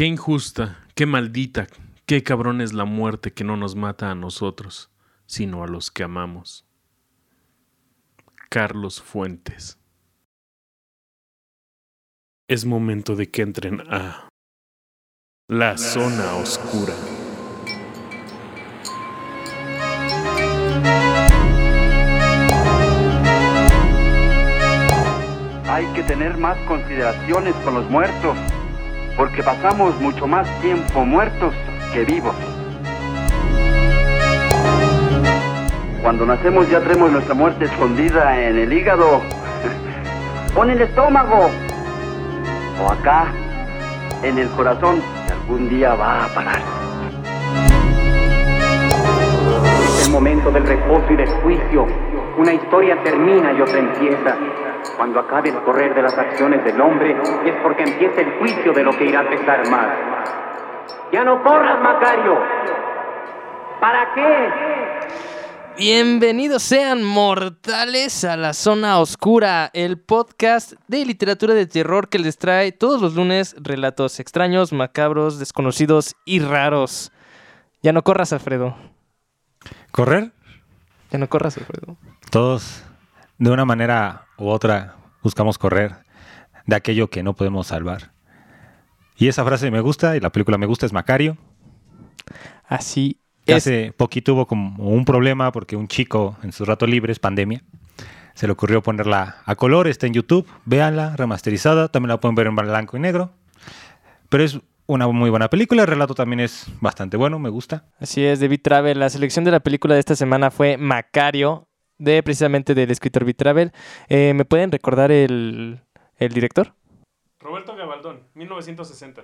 Qué injusta, qué maldita, qué cabrón es la muerte que no nos mata a nosotros, sino a los que amamos. Carlos Fuentes. Es momento de que entren a la zona oscura. Hay que tener más consideraciones con los muertos, porque pasamos mucho más tiempo muertos que vivos. Cuando nacemos ya tenemos nuestra muerte escondida en el hígado o en el estómago o acá en el corazón que algún día va a parar. Es el momento del reposo y del juicio. Una historia termina y otra empieza. Cuando acabe el correr de las acciones del hombre, es porque empieza el juicio de lo que irá a pesar más. Ya no corras, Macario. ¿Para qué? Bienvenidos sean mortales a la zona oscura, el podcast de literatura de terror que les trae todos los lunes relatos extraños, macabros, desconocidos y raros. Ya no corras, Alfredo. ¿Correr? Ya no corras, Alfredo. Todos, de una manera u otra, buscamos correr de aquello que no podemos salvar. Y esa frase me gusta y la película me gusta es Macario. Así Que es. hace poquito hubo como un problema porque un chico en sus ratos libres, pandemia, se le ocurrió ponerla a color, está en YouTube, véanla, remasterizada, también la pueden ver en blanco y negro. Pero es una muy buena película, el relato también es bastante bueno, me gusta. Así es, Beat Travel. La selección de la película de esta semana fue Macario, de precisamente del escritor Beat Travel. Eh, ¿Me pueden recordar el, el director? Roberto Gabaldón, 1960.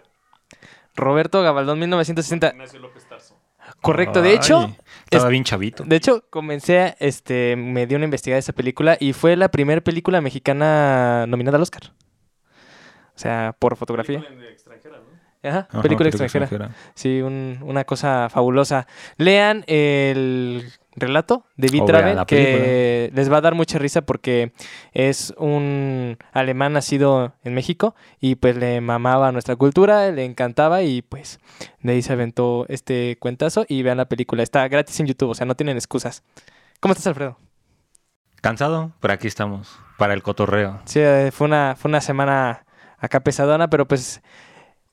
Roberto Gabaldón, 1960. Ignacio López Tarso. Correcto, de Ay, hecho, Estaba es- bien chavito. De hecho, comencé, este, me dio una investigada de esa película y fue la primera película mexicana nominada al Oscar. O sea, por fotografía. Película extranjera, ¿no? Ajá, Ajá, película extranjera. Sí, un- una cosa fabulosa. Lean el relato de la que les va a dar mucha risa porque es un alemán nacido en México y pues le mamaba nuestra cultura, le encantaba y pues de ahí se aventó este cuentazo y vean la película. Está gratis en YouTube, o sea, no tienen excusas. ¿Cómo estás, Alfredo? Cansado, pero aquí estamos, para el cotorreo. Sí, eh, fue una, fue una semana acá pesadona, pero pues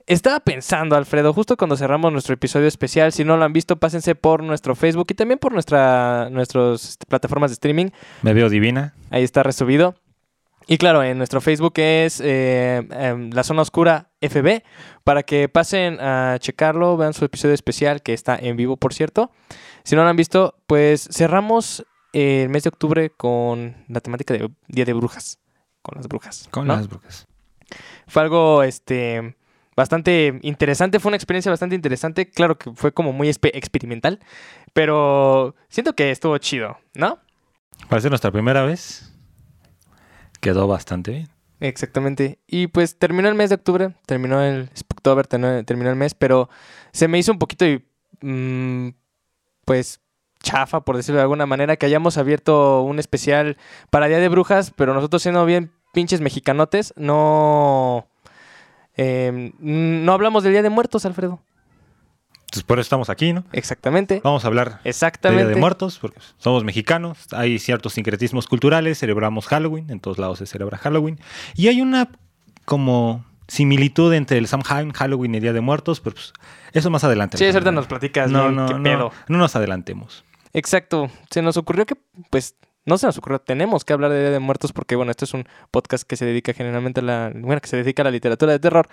estaba pensando, Alfredo, justo cuando cerramos nuestro episodio especial, si no lo han visto, pásense por nuestro Facebook y también por nuestra nuestras plataformas de streaming. Me veo divina. Ahí está resubido. Y claro, en nuestro Facebook es eh, em, La Zona Oscura FB, para que pasen a checarlo, vean su episodio especial, que está en vivo, por cierto. Si no lo han visto, pues cerramos el mes de octubre con la temática de Día de Brujas, con las brujas. Con ¿no? las brujas. Fue algo este, bastante interesante, fue una experiencia bastante interesante. Claro que fue como muy experimental, pero siento que estuvo chido, ¿no? Para ser nuestra primera vez, quedó bastante bien. Exactamente. Y pues terminó el mes de octubre, terminó el Spooktober, terminó, terminó el mes, pero se me hizo un poquito, mm, pues, chafa, por decirlo de alguna manera, que hayamos abierto un especial para Día de Brujas, pero nosotros siendo bien pinches mexicanotes, no... em, no hablamos del Día de Muertos, Alfredo. Entonces, por eso estamos aquí, ¿no? Exactamente. Vamos a hablar de Exactamente. Día de Muertos, porque somos mexicanos, hay ciertos sincretismos culturales, celebramos Halloween, en todos lados se celebra Halloween, y hay una como similitud entre el Samhain, Halloween y Día de Muertos, pero pues, eso más adelante. Sí, ahorita nos platicas no, no, qué no, pedo. no nos adelantemos. Exacto. Se nos ocurrió que, pues, no se nos ocurrió, tenemos que hablar de Día de Muertos porque, bueno, este es un podcast que se dedica generalmente a la, bueno, que se dedica a la literatura de terror.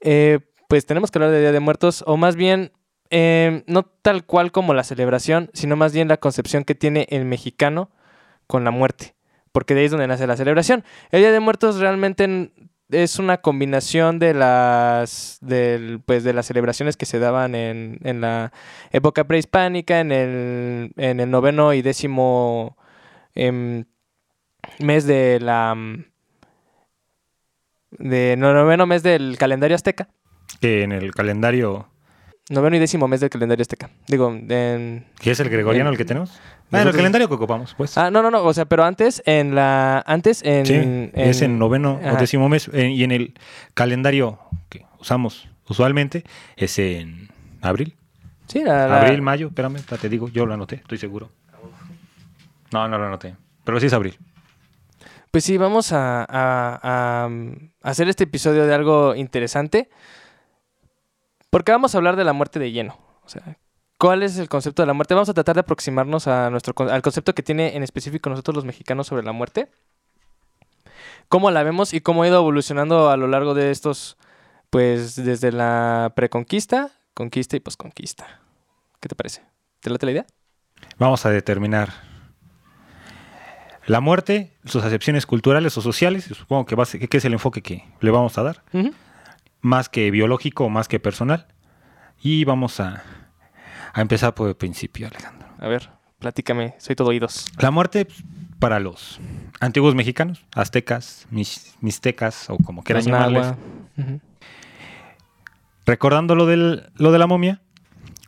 Eh, pues tenemos que hablar de Día de Muertos, o más bien, eh, no tal cual como la celebración, sino más bien la concepción que tiene el mexicano con la muerte, porque de ahí es donde nace la celebración. El Día de Muertos realmente es una combinación de las, del, pues, de las celebraciones que se daban en, en la época prehispánica, en el, en el noveno y décimo em, mes de la... mm, De, no, noveno mes del calendario azteca. Que en el calendario, Noveno y décimo mes del calendario azteca. Digo, en... es el gregoriano el que tenemos. Ah, en el calendario que ocupamos, pues. Ah, no, no, no. O sea, pero antes, en la... Antes, en... sí, es en noveno ajá. o décimo mes, eh, y en el calendario que usamos usualmente es en abril. Sí, la- la- Abril, mayo, espérame, te digo, yo lo anoté, estoy seguro. No, no lo anoté, pero sí es abril. Pues sí, vamos a, a- a, mm, hacer este episodio de algo interesante. Porque vamos a hablar de la muerte de lleno. O sea, ¿cuál es el concepto de la muerte? Vamos a tratar de aproximarnos a nuestro, al concepto que tiene en específico nosotros los mexicanos sobre la muerte. Cómo la vemos y cómo ha ido evolucionando a lo largo de estos, pues desde la preconquista, conquista y posconquista. ¿Qué te parece? ¿Te late la idea? Vamos a determinar la muerte, sus acepciones culturales o sociales, y supongo que, va a ser- que es el enfoque que le vamos a dar, más que biológico o más que personal. Y vamos a, a empezar por el principio, Alejandro. A ver, platícame, soy todo oídos. La muerte pues, para los antiguos mexicanos, aztecas, mis- mixtecas o como quieran llamarles, recordando lo, del, lo de la momia,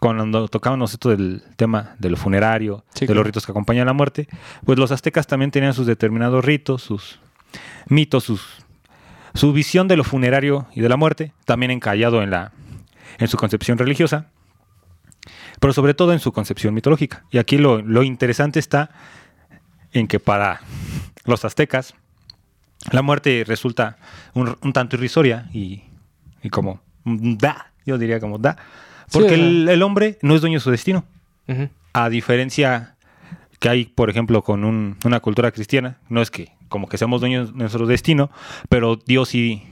cuando tocábamos esto del tema de lo funerario, Sí, de los ritos que acompañan la muerte, pues los aztecas también tenían sus determinados ritos, sus mitos, sus, su visión de lo funerario y de la muerte, también encallado en, la, en su concepción religiosa, pero sobre todo en su concepción mitológica. Y aquí lo, lo interesante está en que para los aztecas la muerte resulta un, un tanto irrisoria y, y como da, yo diría como da, porque el, el hombre no es dueño de su destino, a diferencia que hay, por ejemplo, con un- una cultura cristiana, no es que como que seamos dueños de nuestro destino, pero Dios sí,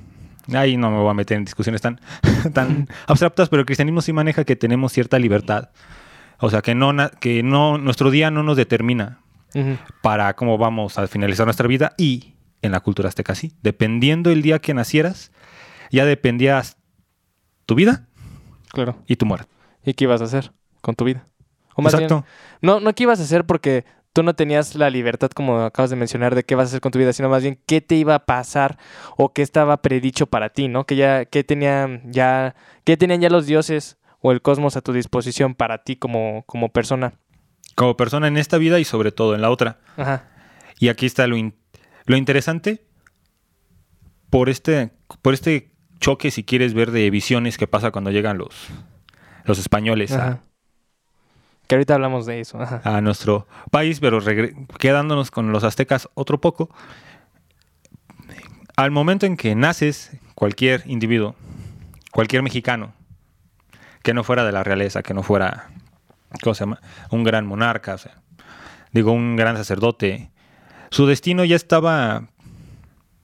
ahí no me voy a meter en discusiones tan, tan abstractas, pero el cristianismo sí maneja que tenemos cierta libertad, o sea, que no, que no, nuestro día no nos determina para cómo vamos a finalizar nuestra vida y en la cultura azteca sí. Dependiendo el día que nacieras, ya dependías tu vida Claro. y tu muerte. ¿Y qué ibas a hacer con tu vida? O más Exacto. bien, no, no qué ibas a hacer porque tú no tenías la libertad, como acabas de mencionar, de qué vas a hacer con tu vida, sino más bien qué te iba a pasar o qué estaba predicho para ti, ¿no? Que ya, qué tenían ya, qué tenían ya los dioses o el cosmos a tu disposición para ti como, como persona. Como persona en esta vida y sobre todo en la otra. Ajá. Y aquí está lo, in- lo interesante por este, por este choque, si quieres ver, de visiones que pasa cuando llegan los, los españoles a-. Que ahorita hablamos de eso. Ajá. a nuestro país, pero quedándonos con los aztecas otro poco. Al momento en que naces, cualquier individuo, cualquier mexicano, que no fuera de la realeza, que no fuera, ¿cómo se llama? Un gran monarca, o sea, digo, un gran sacerdote, su destino ya estaba,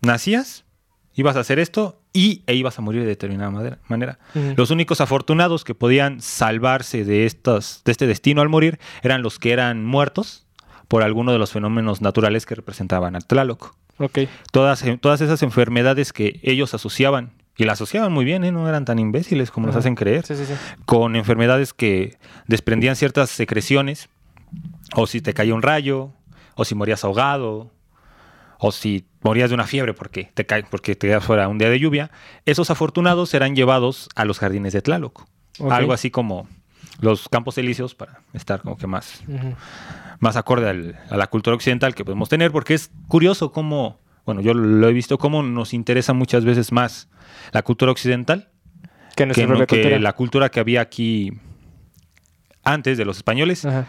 nacías, ibas a hacer esto y e ibas a morir de determinada manera. Los únicos afortunados que podían salvarse de, estas, de este destino al morir eran los que eran muertos por alguno de los fenómenos naturales que representaban al Tlaloc. Ok. Todas, eh, todas esas enfermedades que ellos asociaban, y la asociaban muy bien, ¿eh? no eran tan imbéciles como nos hacen creer, Sí, sí, sí. con enfermedades que desprendían ciertas secreciones, o si te caía un rayo, o si morías ahogado, o si morías de una fiebre porque te cae, porque te quedas fuera un día de lluvia, esos afortunados serán llevados a los jardines de Tlaloc. Algo así como los campos elíseos para estar como que más, más acorde al- a la cultura occidental que podemos tener, porque es curioso cómo, bueno, yo lo he visto, cómo nos interesa muchas veces más la cultura occidental Que que, no- que cultura. la cultura que había aquí antes de los españoles. Ajá.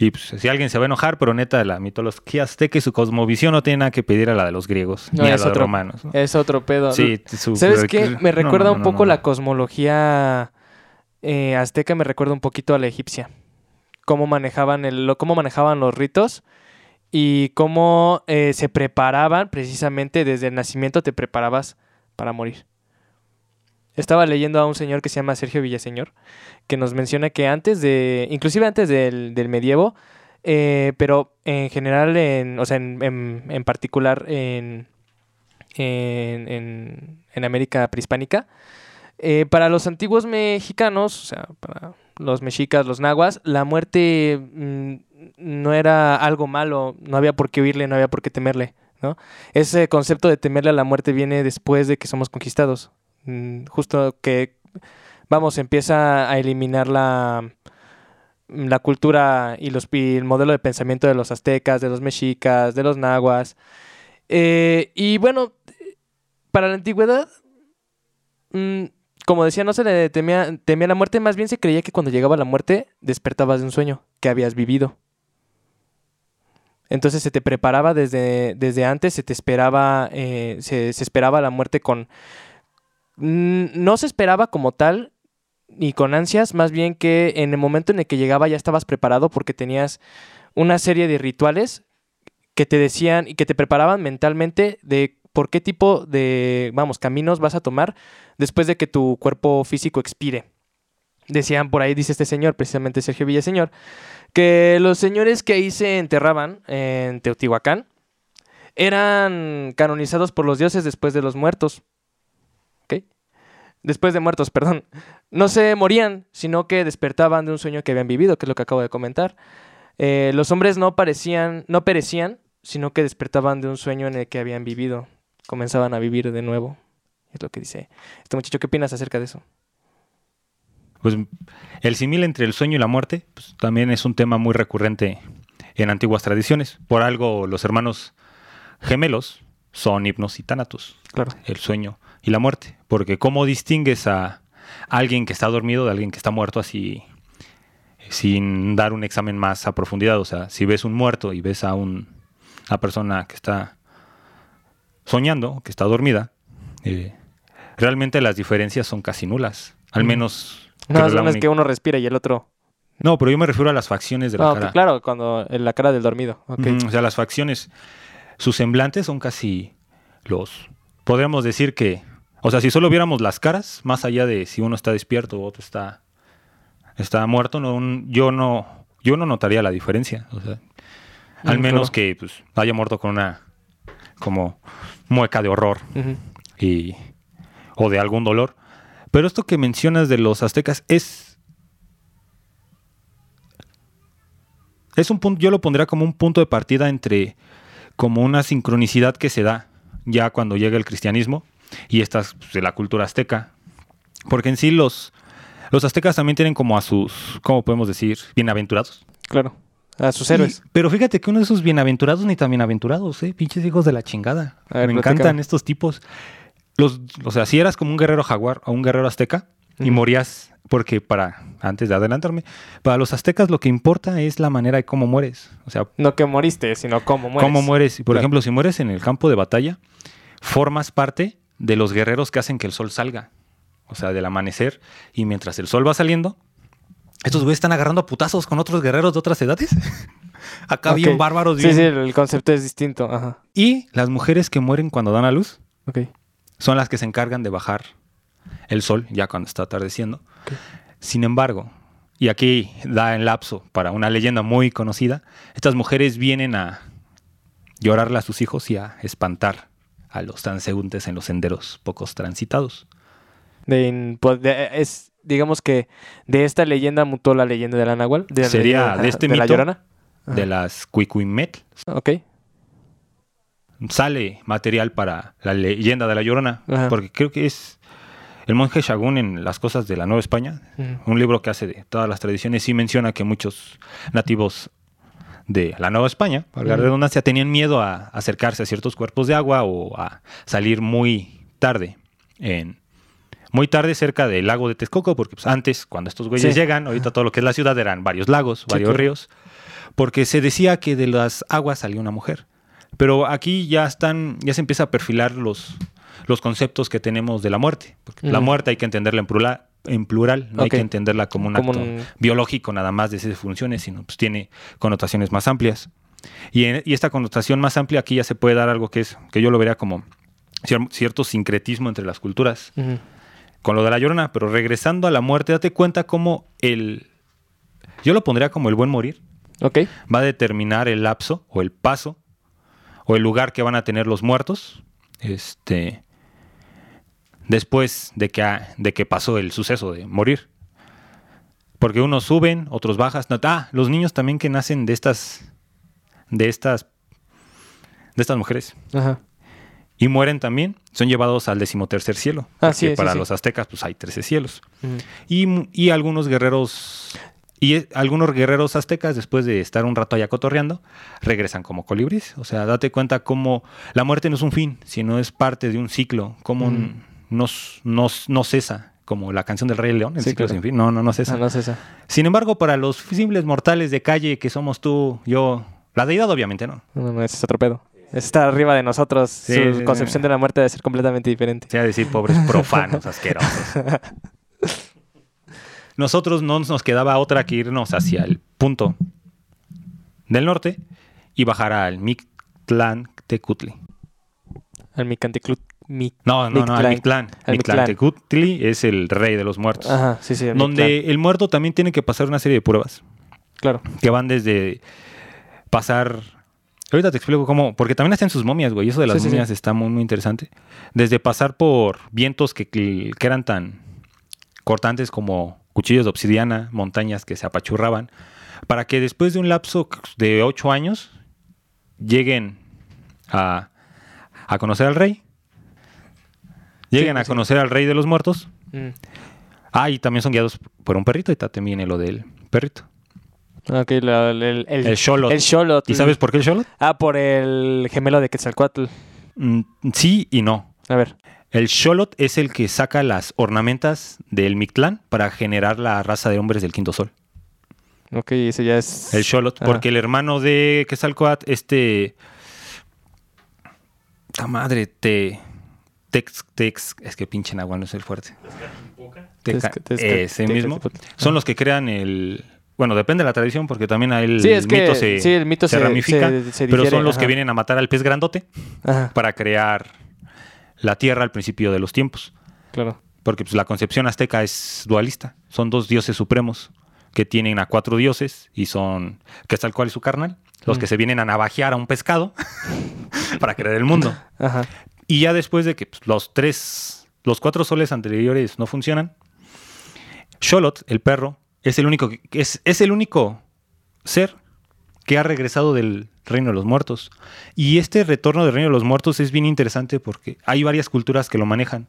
Y pues, si alguien se va a enojar, pero neta, la mitología azteca y su cosmovisión no tiene nada que pedir a la de los griegos No, ni a de otro- romanos. ¿no? Es otro pedo. Sí, su- ¿Sabes qué? Me recuerda no, un poco la cosmología eh, azteca, me recuerda un poquito a la egipcia. Cómo manejaban, el, cómo manejaban los ritos y cómo eh, se preparaban precisamente desde el nacimiento te preparabas para morir. Estaba leyendo a un señor que se llama Sergio Villaseñor, que nos menciona que antes de, inclusive antes del, del medievo, eh, pero en general, en, o sea, en, en- en particular en, en, en- América prehispánica, eh, para los antiguos mexicanos, o sea, para los mexicas, los nahuas, la muerte mm, no era algo malo, no había por qué huirle, no había por qué temerle, ¿no? Ese concepto de temerle a la muerte viene después de que somos conquistados. Mm, justo que, vamos, empieza a eliminar la, la cultura y, los, el modelo de pensamiento de los aztecas, de los mexicas, de los nahuas. Eh, y bueno, para la antigüedad, mm, como decía, no se le temía, temía la muerte, más bien se creía que cuando llegaba la muerte despertabas de un sueño que habías vivido. Entonces se te preparaba desde, desde antes, se te esperaba, eh, se, se esperaba la muerte con... Mm, No se esperaba como tal, ni con ansias, más bien que en el momento en el que llegaba ya estabas preparado porque tenías una serie de rituales que te decían y que te preparaban mentalmente de por qué tipo de, vamos, caminos vas a tomar después de que tu cuerpo físico expire. Decían por ahí, dice este señor, precisamente Sergio Villaseñor, que los señores que ahí se enterraban en Teotihuacán eran canonizados por los dioses después de los muertos. Después de muertos, perdón. No se morían, sino que despertaban de un sueño que habían vivido, que es lo que acabo de comentar. Eh, los hombres no parecían, no perecían, sino que despertaban de un sueño en el que habían vivido. Comenzaban a vivir de nuevo. Es lo que dice este muchacho. ¿Qué opinas acerca de eso? Pues el simil entre el sueño y la muerte pues, también es un tema muy recurrente en antiguas tradiciones. Por algo los hermanos gemelos son hipnos y tánatos, Claro. el sueño y la muerte. Porque ¿cómo distingues a alguien que está dormido de alguien que está muerto así sin dar un examen más a profundidad? O sea, si ves un muerto y ves a un- una persona que está soñando, que está dormida, eh, realmente las diferencias son casi nulas. Al menos... No, es única- que uno respira y el otro. no, pero yo me refiero a las facciones de la cara. claro, cuando en la cara del dormido. O sea, las facciones, sus semblantes son casi los... Podríamos decir que... O sea, si solo viéramos las caras, más allá de si uno está despierto o otro está, está muerto, no, un- yo no yo no notaría la diferencia. O sea, al menos claro. que pues, haya muerto con una como mueca de horror y, o de algún dolor. Pero esto que mencionas de los aztecas es. Es un punto, yo lo pondría como un punto de partida entre como una sincronicidad que se da ya cuando llega el cristianismo y esta es, pues, de la cultura azteca. Porque en sí los, los aztecas también tienen como a sus, ¿cómo podemos decir? Bienaventurados. Claro. A sus héroes. Y- pero fíjate que uno de esos bienaventurados ni tan bienaventurados, ¿eh? Pinches hijos de la chingada. A ver, Me encantan estos tipos. Los, o sea, si eras como un guerrero jaguar o un guerrero azteca y morías, porque para, antes de adelantarme, para los aztecas lo que importa es la manera de cómo mueres. O sea, No que moriste, sino cómo mueres. cómo mueres. Y, Por Claro. ejemplo, si mueres en el campo de batalla, formas parte de los guerreros que hacen que el sol salga. O sea, del amanecer. Y mientras el sol va saliendo, estos güeyes están agarrando a putazos con otros guerreros de otras edades. Acá Ok. bien bárbaros. Sí, bien- sí, el concepto es distinto. Ajá. Y las mujeres que mueren cuando dan a luz son las que se encargan de bajar el sol ya cuando está atardeciendo. Sin embargo, y aquí da el lapso para una leyenda muy conocida, estas mujeres vienen a llorarle a sus hijos y a espantar a los transeúntes en los senderos pocos transitados. De pues, de- es, digamos que de esta leyenda mutó la leyenda de la Nahual. De la Sería leyenda de este de la mito. Ajá. De las Cuicuimet Ok. sale material para la leyenda de la Llorona, Ajá. porque creo que es el monje Shagún en Las cosas de la Nueva España, un libro que hace de todas las tradiciones, sí menciona que muchos nativos de la Nueva España, para la redundancia, tenían miedo a acercarse a ciertos cuerpos de agua o a salir muy tarde en muy tarde cerca del lago de Texcoco, porque pues, antes, cuando estos güeyes Sí. llegan, ahorita todo lo que es la ciudad eran varios lagos, varios claro. ríos, porque se decía que de las aguas salía una mujer. Pero aquí ya están, ya se empieza a perfilar los, los conceptos que tenemos de la muerte. Porque La muerte hay que entenderla en plural, en plural no hay que entenderla como un Como acto un- biológico nada más de esas funciones, sino pues tiene connotaciones más amplias. Y, en- y esta connotación más amplia aquí ya se puede dar algo que es, que yo lo vería como cier- cierto sincretismo entre las culturas con lo de la llorona, pero regresando a la muerte, date cuenta cómo el. Yo lo pondría como el buen morir. Ok. Va a determinar el lapso o el paso o el lugar que van a tener los muertos. Este. Después de que, ha- de que pasó el suceso de morir. Porque unos suben, otros bajan. No, ah, los niños también que nacen de estas. De estas. De estas mujeres Ajá. y mueren también, son llevados al decimotercer cielo. Ah, sí, para sí. los aztecas, pues hay 13 cielos. Y, y algunos guerreros. Y eh, algunos guerreros aztecas, después de estar un rato allá cotorreando, regresan como colibríes. O sea, date cuenta cómo la muerte no es un fin, sino es parte de un ciclo, n- no, no no cesa, como la canción del Rey León, el Sí, ciclo claro. sin fin. No, no, no es esa. Ah, no es esa. Sin embargo, para los simples mortales de calle que somos tú, yo, la deidad obviamente no. No, no, ese es otro pedo. Está arriba de nosotros. Sí, Su sí, concepción de la muerte debe ser completamente diferente. sea decir, pobres profanos, asquerosos. Nosotros no nos quedaba otra que irnos hacia el punto del norte y bajar al Mictlán Tecutli. Al Micanticlut. Mi... No, no, no, al Mictlán. Al Mictlán Mictlán. Tecutli es el rey de los muertos. Ajá, sí, sí. el donde Mictlán. el muerto también tiene que pasar una serie de pruebas Claro. que van desde pasar. Ahorita te explico cómo. Porque también hacen sus momias, güey. Eso de las Sí, sí, sí. momias está muy, muy interesante. Desde pasar por vientos que, que eran tan cortantes como cuchillos de obsidiana, montañas que se apachurraban, para que después de un lapso de ocho años lleguen a, a conocer al rey. Lleguen Sí, a sí. conocer al rey de los muertos. Mm. Ah, y también son guiados por un perrito. Y también viene lo del perrito. Ok, la- el, el, El Xolotl. El Xolotl. ¿Y sabes por qué el Xolotl? Ah, por el gemelo de Quetzalcoatl. Mm, sí y no. A ver. El Xolotl es el que saca las ornamentas del Mictlán para generar la raza de hombres del quinto sol. Ok, ese ya es... El Xolotl, Ajá. porque el hermano de Quetzalcoatl, este... ¡Ta madre! Te... Tex, tex, es que pinche Nahual no es el fuerte. Teca- Tezca- ese mismo. Son los que crean el... Bueno, depende de la tradición, porque también el Sí, es que- mito se, sí, el mito se se- ramifica. se- pero son los que vienen a matar al pez grandote Ajá, para crear la tierra al principio de los tiempos. claro. Porque pues, la concepción azteca es dualista. Son dos dioses supremos que tienen a cuatro dioses y son Quetzalcóatl y su carnal, los Mm. que se vienen a navajear a un pescado para crear el mundo. Ajá. Y ya después de que pues, los tres, los cuatro soles anteriores no funcionan, Xolotl, el perro, es el único es, es el único ser que ha regresado del reino de los muertos. Y este retorno del reino de los muertos es bien interesante porque hay varias culturas que lo manejan.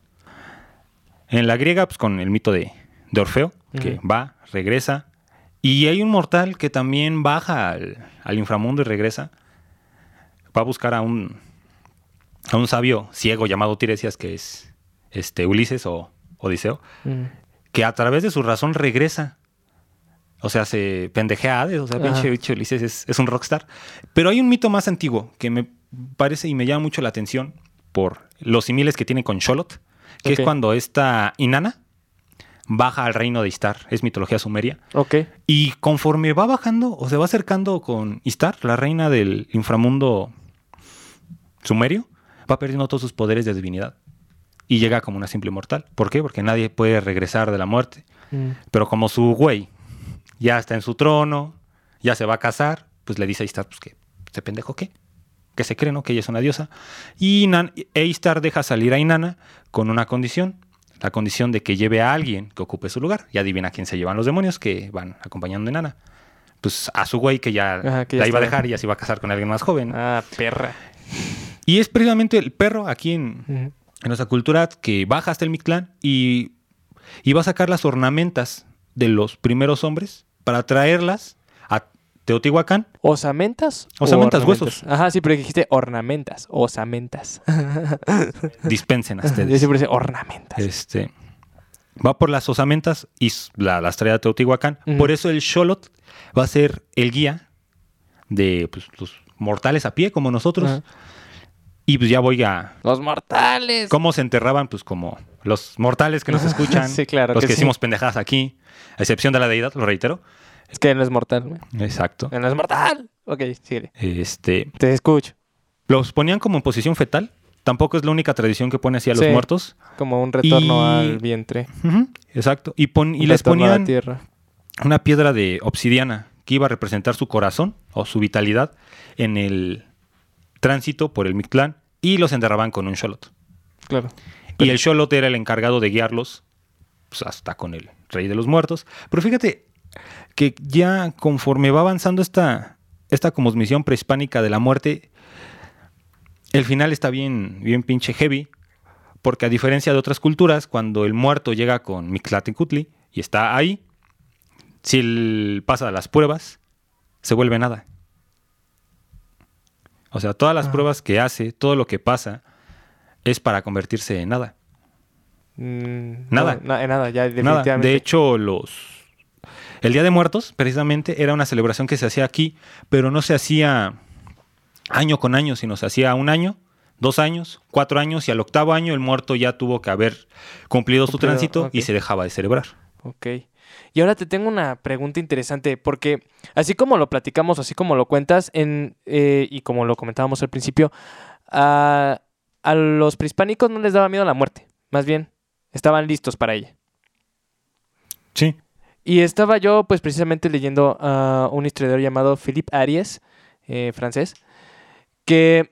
En la griega, pues con el mito de, de Orfeo, que va, regresa. Y hay un mortal que también baja al, al inframundo y regresa. Va a buscar a un, a un sabio ciego llamado Tiresias, que es este, Ulises o Odiseo, Mm. que a través de su razón regresa. O sea, se pendejea a Hades, o sea, pinche Ulises es, es un rockstar. Pero hay un mito más antiguo que me parece y me llama mucho la atención por los similes que tiene con Xolotl, que es cuando esta Inanna baja al reino de Istar, es mitología sumeria. Ok. Y conforme va bajando o se va acercando con Istar, la reina del inframundo sumerio, va perdiendo todos sus poderes de divinidad. Y llega como una simple mortal. ¿Por qué? Porque nadie puede regresar de la muerte. Mm. Pero como su güey ya está en su trono, ya se va a casar, pues le dice a Istar, pues que se pendejo qué. Que se cree, ¿no? Que ella es una diosa. Y Inan- Istar deja salir a Inanna con una condición. La condición de que lleve a alguien que ocupe su lugar. Y adivina quién se llevan los demonios que van acompañando a Inanna. Pues a su güey que ya Ajá, que ya la iba a dejar y ya se iba a casar con alguien más joven. Ah, perra. Y es precisamente el perro aquí en, en nuestra cultura que baja hasta el Mictlán y, y va a sacar las ornamentas de los primeros hombres para traerlas a Teotihuacán. ¿Osamentas? o Osamentas, huesos. Ajá, sí, pero dijiste ornamentas. Osamentas. Dispensen a Yo ustedes. siempre dice ornamentas. Este, va por las osamentas y la- las trae a Teotihuacán. Por eso el Xolotl va a ser el guía de pues, los mortales a pie como nosotros. Y pues ya voy a... Los mortales. ¿Cómo se enterraban? Pues como los mortales que nos escuchan. Sí, claro Los que que, sí. decimos pendejadas aquí. A excepción de la deidad, lo reitero. Es que no es mortal, güey. Exacto. No es mortal. Ok, síguele. Este, Te escucho. los ponían como en posición fetal. Tampoco es la única tradición que pone así a los Sí. muertos. Como un retorno Y- al vientre. Ujú, Exacto. Y, pon- y Un les retorno a la ponían tierra. una piedra de obsidiana que iba a representar su corazón o su vitalidad en el tránsito por el Mictlán y los enterraban con un Xolotl. Claro. Y el Xolotl era el encargado de guiarlos pues, hasta con el rey de los muertos. Pero fíjate que ya conforme va avanzando esta, esta cosmovisión prehispánica de la muerte, el final está bien, bien pinche heavy. Porque a diferencia de otras culturas, cuando el muerto llega con Mictlantecuhtli y está ahí, si él pasa las pruebas, se vuelve nada. O sea, todas las Ah. pruebas que hace, todo lo que pasa, es para convertirse en nada. Mm, Nada. no, na- nada, ya Nada. definitivamente. De hecho, los el Día de Muertos, precisamente, era una celebración que se hacía aquí, pero no se hacía año con año, sino se hacía un año, dos años, cuatro años, y al octavo año el muerto ya tuvo que haber cumplido su tránsito y se dejaba de celebrar. Ok. Y ahora te tengo una pregunta interesante, porque así como lo platicamos, así como lo cuentas, en, eh, y como lo comentábamos al principio, a, a los prehispánicos no les daba miedo la muerte, más bien, estaban listos para ella. Sí. Y estaba yo, pues precisamente leyendo a un historiador llamado Philippe Ariès, eh, francés, que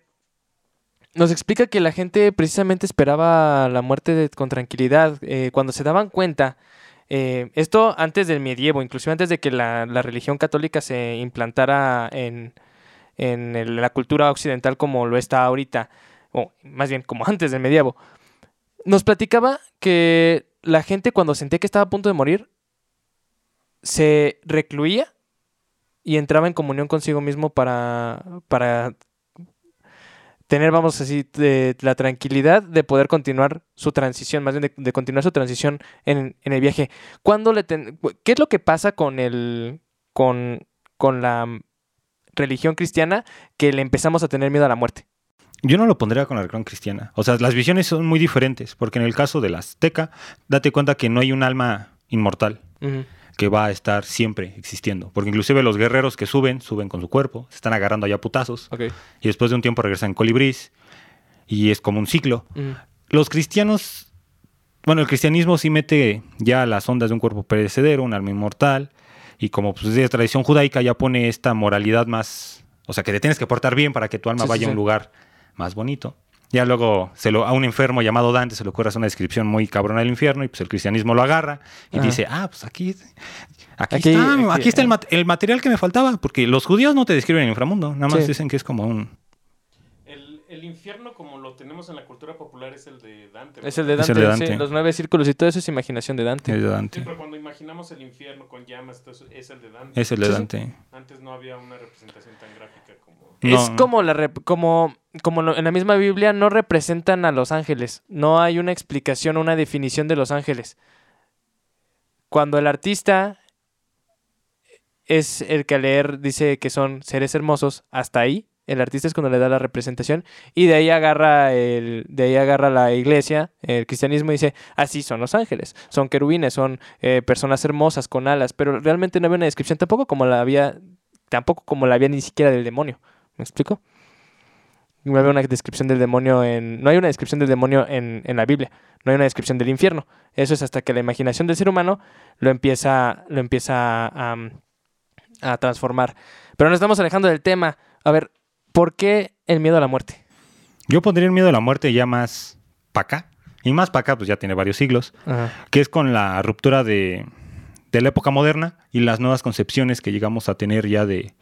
nos explica que la gente precisamente esperaba la muerte de- con tranquilidad. eh, cuando se daban cuenta, eh, esto antes del medievo, inclusive antes de que la, la religión católica se implantara en, en la cultura occidental como lo está ahorita, o más bien como antes del medievo, nos platicaba que la gente cuando sentía que estaba a punto de morir, se recluía y entraba en comunión consigo mismo para, para tener, vamos así, de- la tranquilidad de poder continuar su transición, más bien de, de continuar su transición en, en el viaje. ¿Cuándo le ten- ¿Qué es lo que pasa con el con, con la religión cristiana que le empezamos a tener miedo a la muerte? Yo no lo pondría con la religión cristiana. O sea, las visiones son muy diferentes, porque en el caso de la azteca, date cuenta que no hay un alma inmortal. Que va a estar siempre existiendo. Porque inclusive los guerreros que suben, suben con su cuerpo, se están agarrando allá putazos, y después de un tiempo regresan en colibrís, y es como un ciclo. Los cristianos, bueno, el cristianismo sí mete ya las ondas de un cuerpo perecedero, un alma inmortal, y como pues, es de tradición judaica ya pone esta moralidad más, o sea, que te tienes que portar bien para que tu alma Sí, sí, vaya a un sí. lugar más bonito. Ya luego se lo, a un enfermo llamado Dante se le ocurre hacer una descripción muy cabrona del infierno y pues el cristianismo lo agarra y Ajá. dice, ah, pues aquí, aquí, Aquí- está, aquí- aquí está el, mat- el material que me faltaba, porque los judíos no te describen el inframundo, nada más Sí. dicen que es como un... El, infierno como lo tenemos en la cultura popular es el de Dante. Es el de Es Dante, el de sí, Dante. los nueve círculos y todo eso es imaginación de Dante. Es de Dante. Siempre cuando imaginamos el infierno con llamas, todo eso, es el de Dante. Es el de. Dante. Antes no había una representación tan gráfica como... Es No. como la rep- como como lo- en la misma Biblia no representan a los ángeles, no hay una explicación, una definición de los ángeles. Cuando el artista es el que al leer dice que son seres hermosos, hasta ahí el artista es cuando le da la representación y de ahí agarra el de ahí agarra la iglesia, el cristianismo y dice, así son los ángeles, son querubines, son eh, personas hermosas con alas, pero realmente no había una descripción tampoco como la había tampoco como la había ni siquiera del demonio. ¿Me explico? No había una descripción del demonio en. No hay una descripción del demonio en, en la Biblia. No hay una descripción del infierno. Eso es hasta que la imaginación del ser humano lo empieza, lo empieza a, a transformar. Pero nos estamos alejando del tema. A ver, ¿por qué el miedo a la muerte? Yo pondría el miedo a la muerte ya más para acá. Y más para acá, pues ya tiene varios siglos. Que es con la ruptura de, de la época moderna y las nuevas concepciones que llegamos a tener ya de,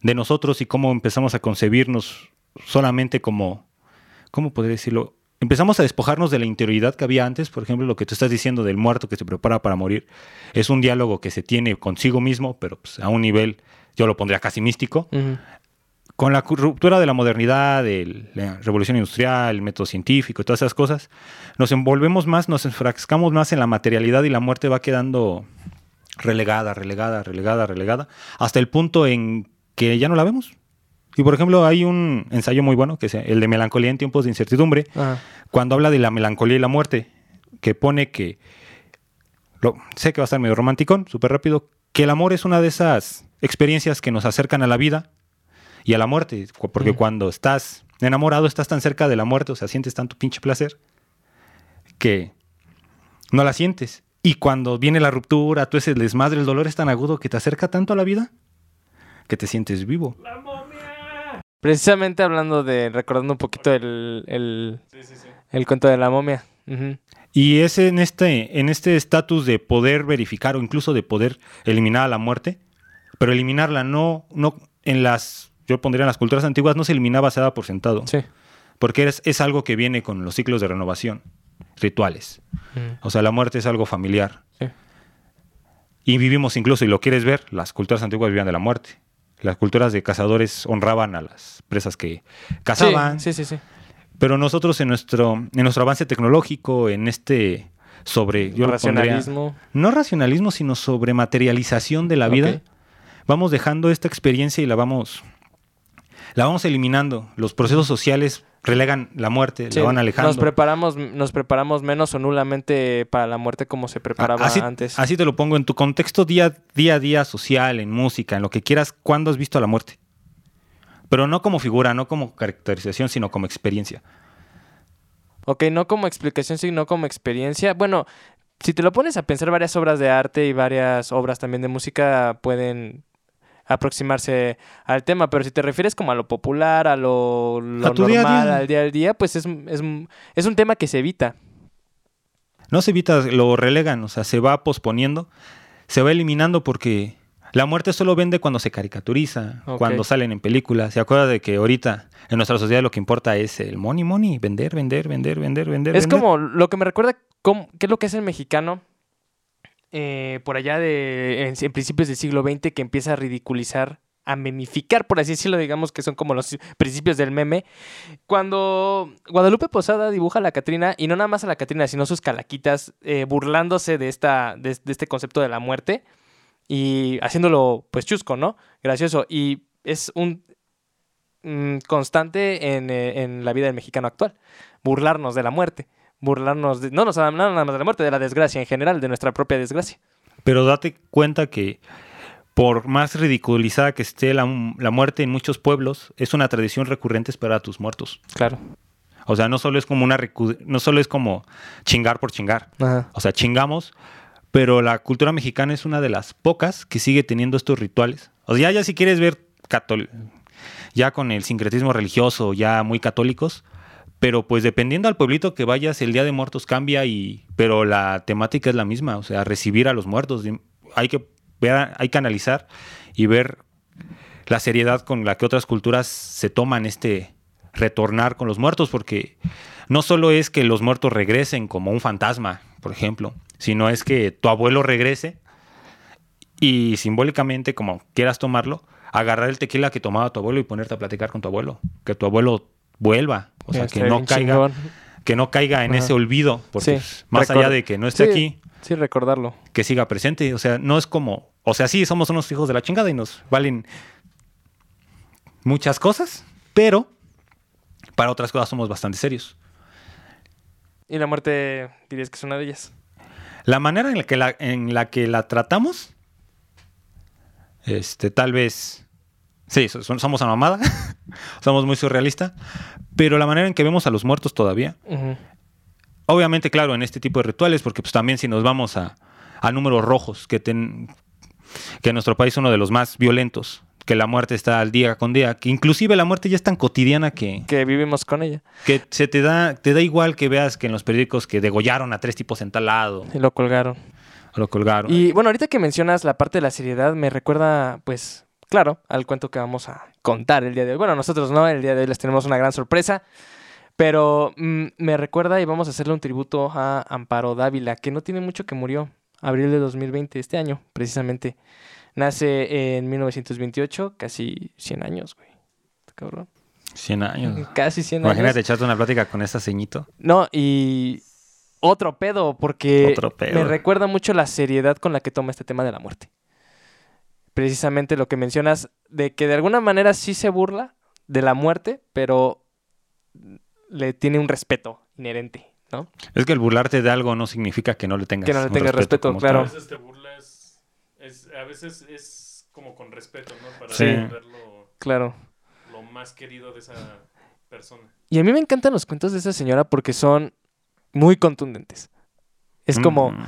de nosotros y cómo empezamos a concebirnos solamente como, ¿cómo podría decirlo? Empezamos a despojarnos de la interioridad que había antes, por ejemplo, lo que tú estás diciendo del muerto que se prepara para morir, es un diálogo que se tiene consigo mismo, pero pues, a un nivel, yo lo pondría casi místico. Con la ruptura de la modernidad, de la revolución industrial, el método científico y todas esas cosas, nos envolvemos más, nos enfrascamos más en la materialidad y la muerte va quedando relegada, relegada, relegada, relegada, hasta el punto en que ya no la vemos. Y por ejemplo, hay un ensayo muy bueno, que es el de Melancolía en tiempos de incertidumbre, Ajá. cuando habla de la melancolía y la muerte, que pone que, lo, sé que va a estar medio romanticón, súper rápido, que el amor es una de esas experiencias que nos acercan a la vida y a la muerte, porque Mm. cuando estás enamorado estás tan cerca de la muerte, o sea, sientes tanto pinche placer, que no la sientes. Y cuando viene la ruptura, tú ese desmadre, el dolor es tan agudo que te acerca tanto a la vida que te sientes vivo. Precisamente hablando de. recordando un poquito el, el, el cuento de la momia. Y es en este en este estatus de poder verificar o incluso de poder eliminar a la muerte, pero eliminarla no no en las yo pondría en las culturas antiguas no se eliminaba, se daba por sentado, Sí. porque es, es algo que viene con los ciclos de renovación, rituales. Ujú. O sea, la muerte es algo familiar. Sí. Y vivimos incluso, y lo quieres ver, las culturas antiguas vivían de la muerte. Las culturas de cazadores honraban a las presas que cazaban. Sí, sí, sí. sí. Pero nosotros en nuestro, en nuestro avance tecnológico, en este sobre... yo lo pondría- Racionalismo. no racionalismo, sino sobre materialización de la vida, vamos dejando esta experiencia y la vamos, la vamos eliminando. Los procesos sociales relegan la muerte, Sí, la van alejando. Nos preparamos, nos preparamos menos o nulamente para la muerte como se preparaba así, antes. así te lo pongo en tu contexto día, día a día social, en música, en lo que quieras, ¿cuándo has visto a la muerte? Pero no como figura, no como caracterización, sino como experiencia. Ok, no como explicación, sino como experiencia. Bueno, si te lo pones a pensar, varias obras de arte y varias obras también de música pueden aproximarse al tema, pero si te refieres como a lo popular, a lo, lo A tu día a normal, día. al día al día, pues es, es, es un tema que se evita. No se evita, lo relegan, o sea, se va posponiendo, se va eliminando porque la muerte solo vende cuando se caricaturiza, cuando salen en películas. Se acuerda de que ahorita en nuestra sociedad lo que importa es el money, money, vender, vender, vender, vender, vender. Es vender. como lo que me recuerda cómo- qué es lo que es el mexicano eh, por allá de en, principios del siglo XX que empieza a ridiculizar, a memificar, por así decirlo, digamos que son como los principios del meme. Cuando Guadalupe Posada dibuja a la Catrina, y no nada más a la Catrina, sino sus calaquitas, eh, burlándose de, esta, de, este concepto de la muerte y haciéndolo pues chusco, ¿no? Gracioso. Y es un mm, constante eh, en la vida del mexicano actual. Burlarnos de la muerte. Burlarnos de. No, no, no nada más de la muerte, de la desgracia en general, de nuestra propia desgracia. Pero date cuenta que por más ridiculizada que esté la, la muerte en muchos pueblos, es una tradición recurrente esperar a tus muertos. Claro. O sea, no solo es como una no solo es como chingar por chingar. Ajá. O sea, chingamos, pero la cultura mexicana es una de las pocas que sigue teniendo estos rituales. O sea, ya, ya si quieres ver catol ya con el sincretismo religioso, ya muy católicos, pero pues dependiendo al pueblito que vayas, el Día de Muertos cambia y pero la temática es la misma, o sea, recibir a los muertos. Hay que ver, hay que analizar y ver la seriedad con la que otras culturas se toman este retornar con los muertos, porque no solo es que los muertos regresen como un fantasma, por ejemplo, sino es que tu abuelo regrese y simbólicamente, como quieras tomarlo, agarrar el tequila que tomaba tu abuelo y ponerte a platicar con tu abuelo, que tu abuelo vuelva, o sea, que no caiga, chingón. que no caiga en Ajá. ese olvido, porque Sí, pues, más allá de que no esté Sí, aquí, Sí, recordarlo. que siga presente, o sea, no es como, o sea, sí, somos unos hijos de la chingada y nos valen muchas cosas, pero para otras cosas somos bastante serios. Y la muerte dirías que es una de ellas. La manera en la que la, en la, que la tratamos, este, tal vez, sí, so- so- somos a mamada, somos muy surrealistas, pero la manera en que vemos a los muertos todavía, obviamente, claro, en este tipo de rituales, porque pues también si nos vamos a, a números rojos, que, ten- que en nuestro país es uno de los más violentos, que la muerte está al día con día, que inclusive la muerte ya es tan cotidiana que, Que vivimos con ella. que se te da, te da igual que veas que en los periódicos que degollaron a tres tipos en tal lado, Y lo colgaron. lo colgaron. Y bueno, ahorita que mencionas la parte de la seriedad, me recuerda, pues, claro, al cuento que vamos a contar el día de hoy. Bueno, nosotros no, el día de hoy les tenemos una gran sorpresa. Pero mm, me recuerda y vamos a hacerle un tributo a Amparo Dávila, que no tiene mucho que murió. Abril de 2020, este año, precisamente. Nace en 1928, casi 100 años, güey. Está Cabrón. 100 años. Casi 100 años. Imagínate echarte una plática con esa ceñito. No, y otro pedo, porque Otro pedo. me recuerda mucho la seriedad con la que toma este tema de la muerte. Precisamente lo que mencionas, de que de alguna manera sí se burla de la muerte, pero le tiene un respeto inherente, ¿no? Es que el burlarte de algo no significa que no le tengas Que no le tengas respeto, claro. A veces te burlas, es- a veces es como con respeto, ¿no? Para Sí. verlo Claro. lo más querido de esa persona. Y a mí me encantan los cuentos de esa señora porque son muy contundentes. Es como, Mm.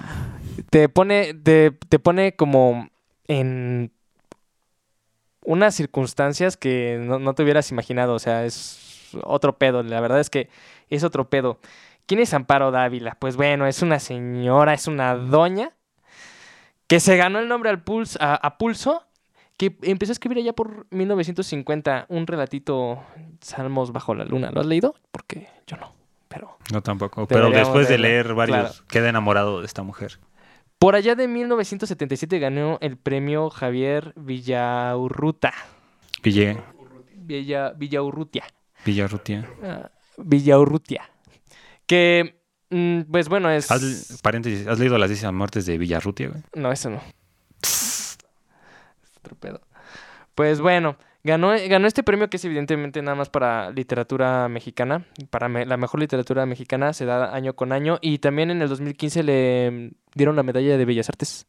te pone, te, te pone como en unas circunstancias que no, no te hubieras imaginado. O sea, es otro pedo. La verdad es que es otro pedo. ¿Quién es Amparo Dávila? Pues bueno, es una señora, es una doña que se ganó el nombre al pulso, a, a pulso, que empezó a escribir allá por 1950 un relatito, Salmos bajo la luna. ¿Lo has leído? Porque yo no, pero... No tampoco. Pero después de leer varios, Claro. queda enamorado de esta mujer. Por allá de 1977 ganó el premio Javier Villaurruta. Ville, Villa, Villaurrutia. Villarrutia. Ah, Villaurrutia. Que, mm, pues bueno, es... Has, paréntesis, ¿has leído las 10 muertes de Villarrutia, güey? No, eso no. Otro pedo. Pues bueno, ganó, ganó este premio que es evidentemente nada más para literatura mexicana. Para la mejor literatura mexicana se da año con año. Y también en el 2015 le dieron la medalla de Bellas Artes.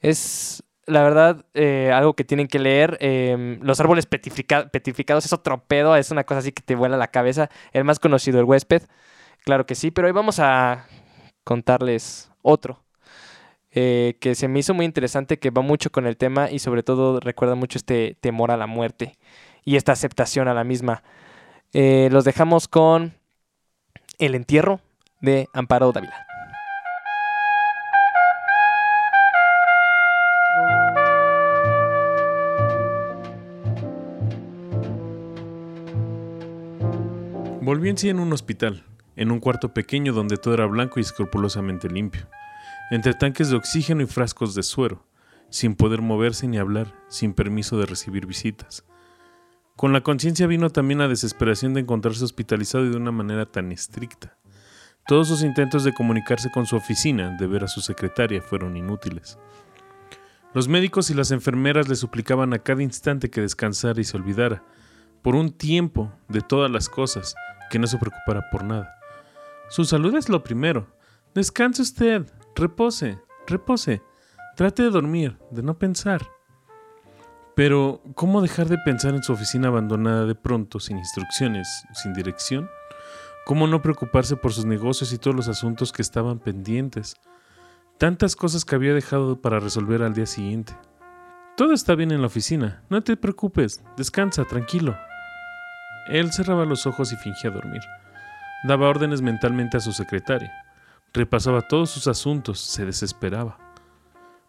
Es, la verdad, eh, algo que tienen que leer. eh, los árboles petrifica- petrificados es otro pedo. Es una cosa así que te vuela la cabeza. El más conocido, el huésped. Claro que sí, pero hoy vamos a contarles otro eh, que se me hizo muy interesante, que va mucho con el tema y sobre todo recuerda mucho este temor a la muerte y esta aceptación a la misma. Eh, los dejamos con El entierro de Amparo Dávila. Volví en sí en un hospital, en un cuarto pequeño donde todo era blanco y escrupulosamente limpio, entre tanques de oxígeno y frascos de suero, sin poder moverse ni hablar, sin permiso de recibir visitas. Con la conciencia vino también la desesperación de encontrarse hospitalizado y de una manera tan estricta. Todos sus intentos de comunicarse con su oficina, de ver a su secretaria, fueron inútiles. Los médicos y las enfermeras le suplicaban a cada instante que descansara y se olvidara, por un tiempo, de todas las cosas, que no se preocupara por nada. Su salud es lo primero. Descanse usted, repose, repose. Trate de dormir, de no pensar. Pero, ¿cómo dejar de pensar en su oficina abandonada de pronto, sin instrucciones, sin dirección? ¿Cómo no preocuparse por sus negocios y todos los asuntos que estaban pendientes? Tantas cosas que había dejado para resolver al día siguiente. Todo está bien en la oficina, no te preocupes, descansa, tranquilo. Él cerraba los ojos y fingía dormir. Daba órdenes mentalmente a su secretaria. Repasaba todos sus asuntos, se desesperaba.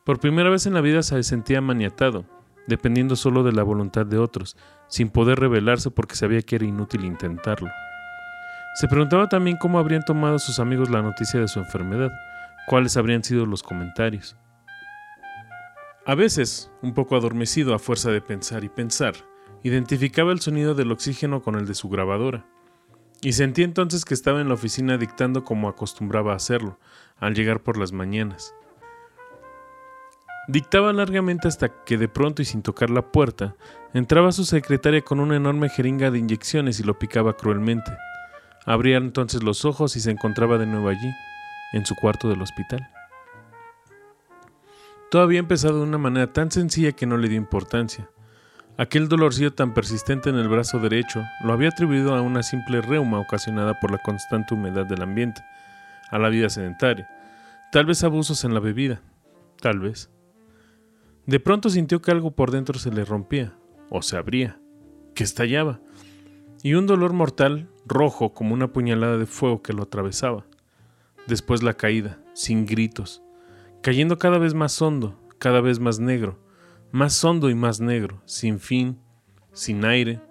Por primera vez en la vida se sentía maniatado, dependiendo solo de la voluntad de otros, sin poder rebelarse porque sabía que era inútil intentarlo. Se preguntaba también cómo habrían tomado sus amigos la noticia de su enfermedad, cuáles habrían sido los comentarios. A veces, un poco adormecido a fuerza de pensar y pensar, identificaba el sonido del oxígeno con el de su grabadora, y sentía entonces que estaba en la oficina dictando como acostumbraba hacerlo, al llegar por las mañanas. Dictaba largamente hasta que de pronto y sin tocar la puerta, entraba su secretaria con una enorme jeringa de inyecciones y lo picaba cruelmente. Abría entonces los ojos y se encontraba de nuevo allí, en su cuarto del hospital. Todo había empezado de una manera tan sencilla que no le dio importancia. Aquel dolorcillo tan persistente en el brazo derecho lo había atribuido a una simple reuma ocasionada por la constante humedad del ambiente, a la vida sedentaria, tal vez abusos en la bebida, tal vez. De pronto sintió que algo por dentro se le rompía, o se abría, que estallaba, y un dolor mortal, rojo como una puñalada de fuego que lo atravesaba. Después la caída, sin gritos, cayendo cada vez más hondo, cada vez más negro, más hondo y más negro, sin fin, sin aire,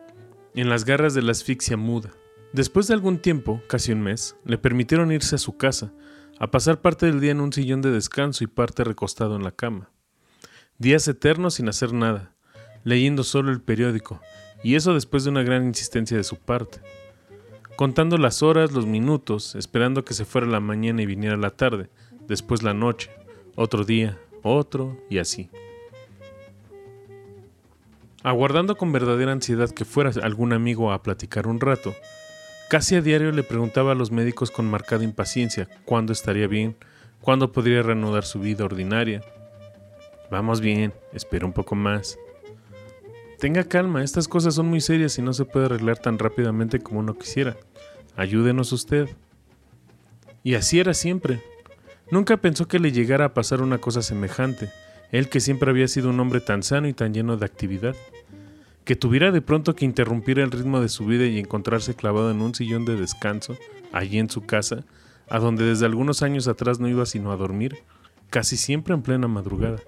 en las garras de la asfixia muda. Después de algún tiempo, casi un mes, le permitieron irse a su casa, a pasar parte del día en un sillón de descanso y parte recostado en la cama. Días eternos sin hacer nada, leyendo solo el periódico, y eso después de una gran insistencia de su parte. Contando las horas, los minutos, esperando que se fuera la mañana y viniera la tarde, después la noche, otro día, otro y así. Aguardando con verdadera ansiedad que fuera algún amigo a platicar un rato, casi a diario le preguntaba a los médicos con marcada impaciencia cuándo estaría bien, cuándo podría reanudar su vida ordinaria. Vamos bien, espera un poco más. Tenga calma, estas cosas son muy serias y no se puede arreglar tan rápidamente como uno quisiera. Ayúdenos usted. Y así era siempre. Nunca pensó que le llegara a pasar una cosa semejante, él que siempre había sido un hombre tan sano y tan lleno de actividad, que tuviera de pronto que interrumpir el ritmo de su vida y encontrarse clavado en un sillón de descanso, allí en su casa, a donde desde algunos años atrás no iba sino a dormir, casi siempre en plena madrugada,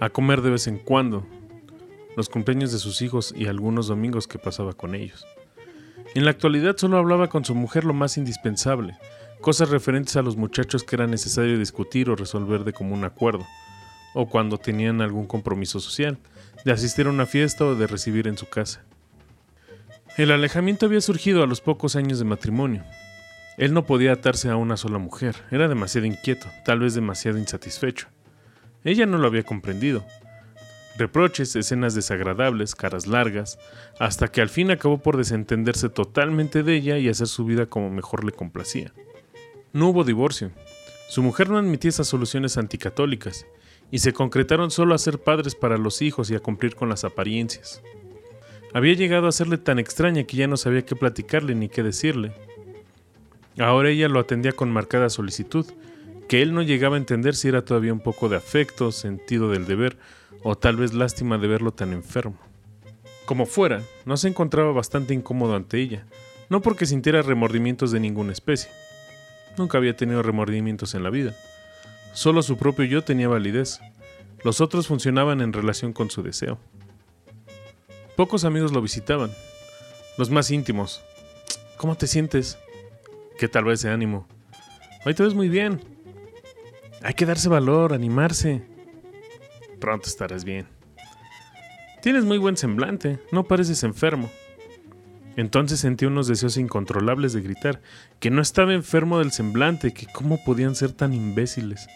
a comer de vez en cuando, los cumpleaños de sus hijos y algunos domingos que pasaba con ellos. En la actualidad solo hablaba con su mujer lo más indispensable, cosas referentes a los muchachos que era necesario discutir o resolver de común acuerdo, o cuando tenían algún compromiso social, de asistir a una fiesta o de recibir en su casa. El alejamiento había surgido a los pocos años de matrimonio. Él no podía atarse a una sola mujer, era demasiado inquieto, tal vez demasiado insatisfecho. Ella no lo había comprendido. Reproches, escenas desagradables, caras largas, hasta que al fin acabó por desentenderse totalmente de ella y hacer su vida como mejor le complacía. No hubo divorcio. Su mujer no admitía esas soluciones anticatólicas, y se concretaron solo a ser padres para los hijos y a cumplir con las apariencias. Había llegado a serle tan extraña que ya no sabía qué platicarle ni qué decirle. Ahora ella lo atendía con marcada solicitud, que él no llegaba a entender si era todavía un poco de afecto, sentido del deber, o tal vez lástima de verlo tan enfermo. Como fuera, no se encontraba bastante incómodo ante ella, no porque sintiera remordimientos de ninguna especie. Nunca había tenido remordimientos en la vida. Solo su propio yo tenía validez. Los otros funcionaban en relación con su deseo. Pocos amigos lo visitaban. Los más íntimos. ¿Cómo te sientes? ¿Qué tal vez de ánimo? Hoy te ves muy bien. Hay que darse valor, animarse. Pronto estarás bien. Tienes muy buen semblante, no pareces enfermo. Entonces sentí unos deseos incontrolables de gritar, que no estaba enfermo del semblante, que cómo podían ser tan imbéciles.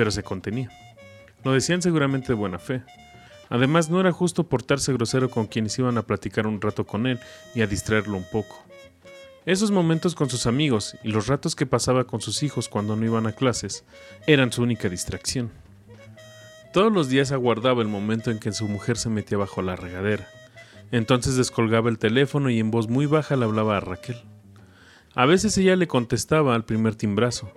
Pero se contenía. Lo decían seguramente de buena fe. Además, no era justo portarse grosero con quienes iban a platicar un rato con él y a distraerlo un poco. Esos momentos con sus amigos y los ratos que pasaba con sus hijos cuando no iban a clases eran su única distracción. Todos los días aguardaba el momento en que su mujer se metía bajo la regadera. Entonces descolgaba el teléfono y en voz muy baja le hablaba a Raquel. A veces ella le contestaba al primer timbrazo,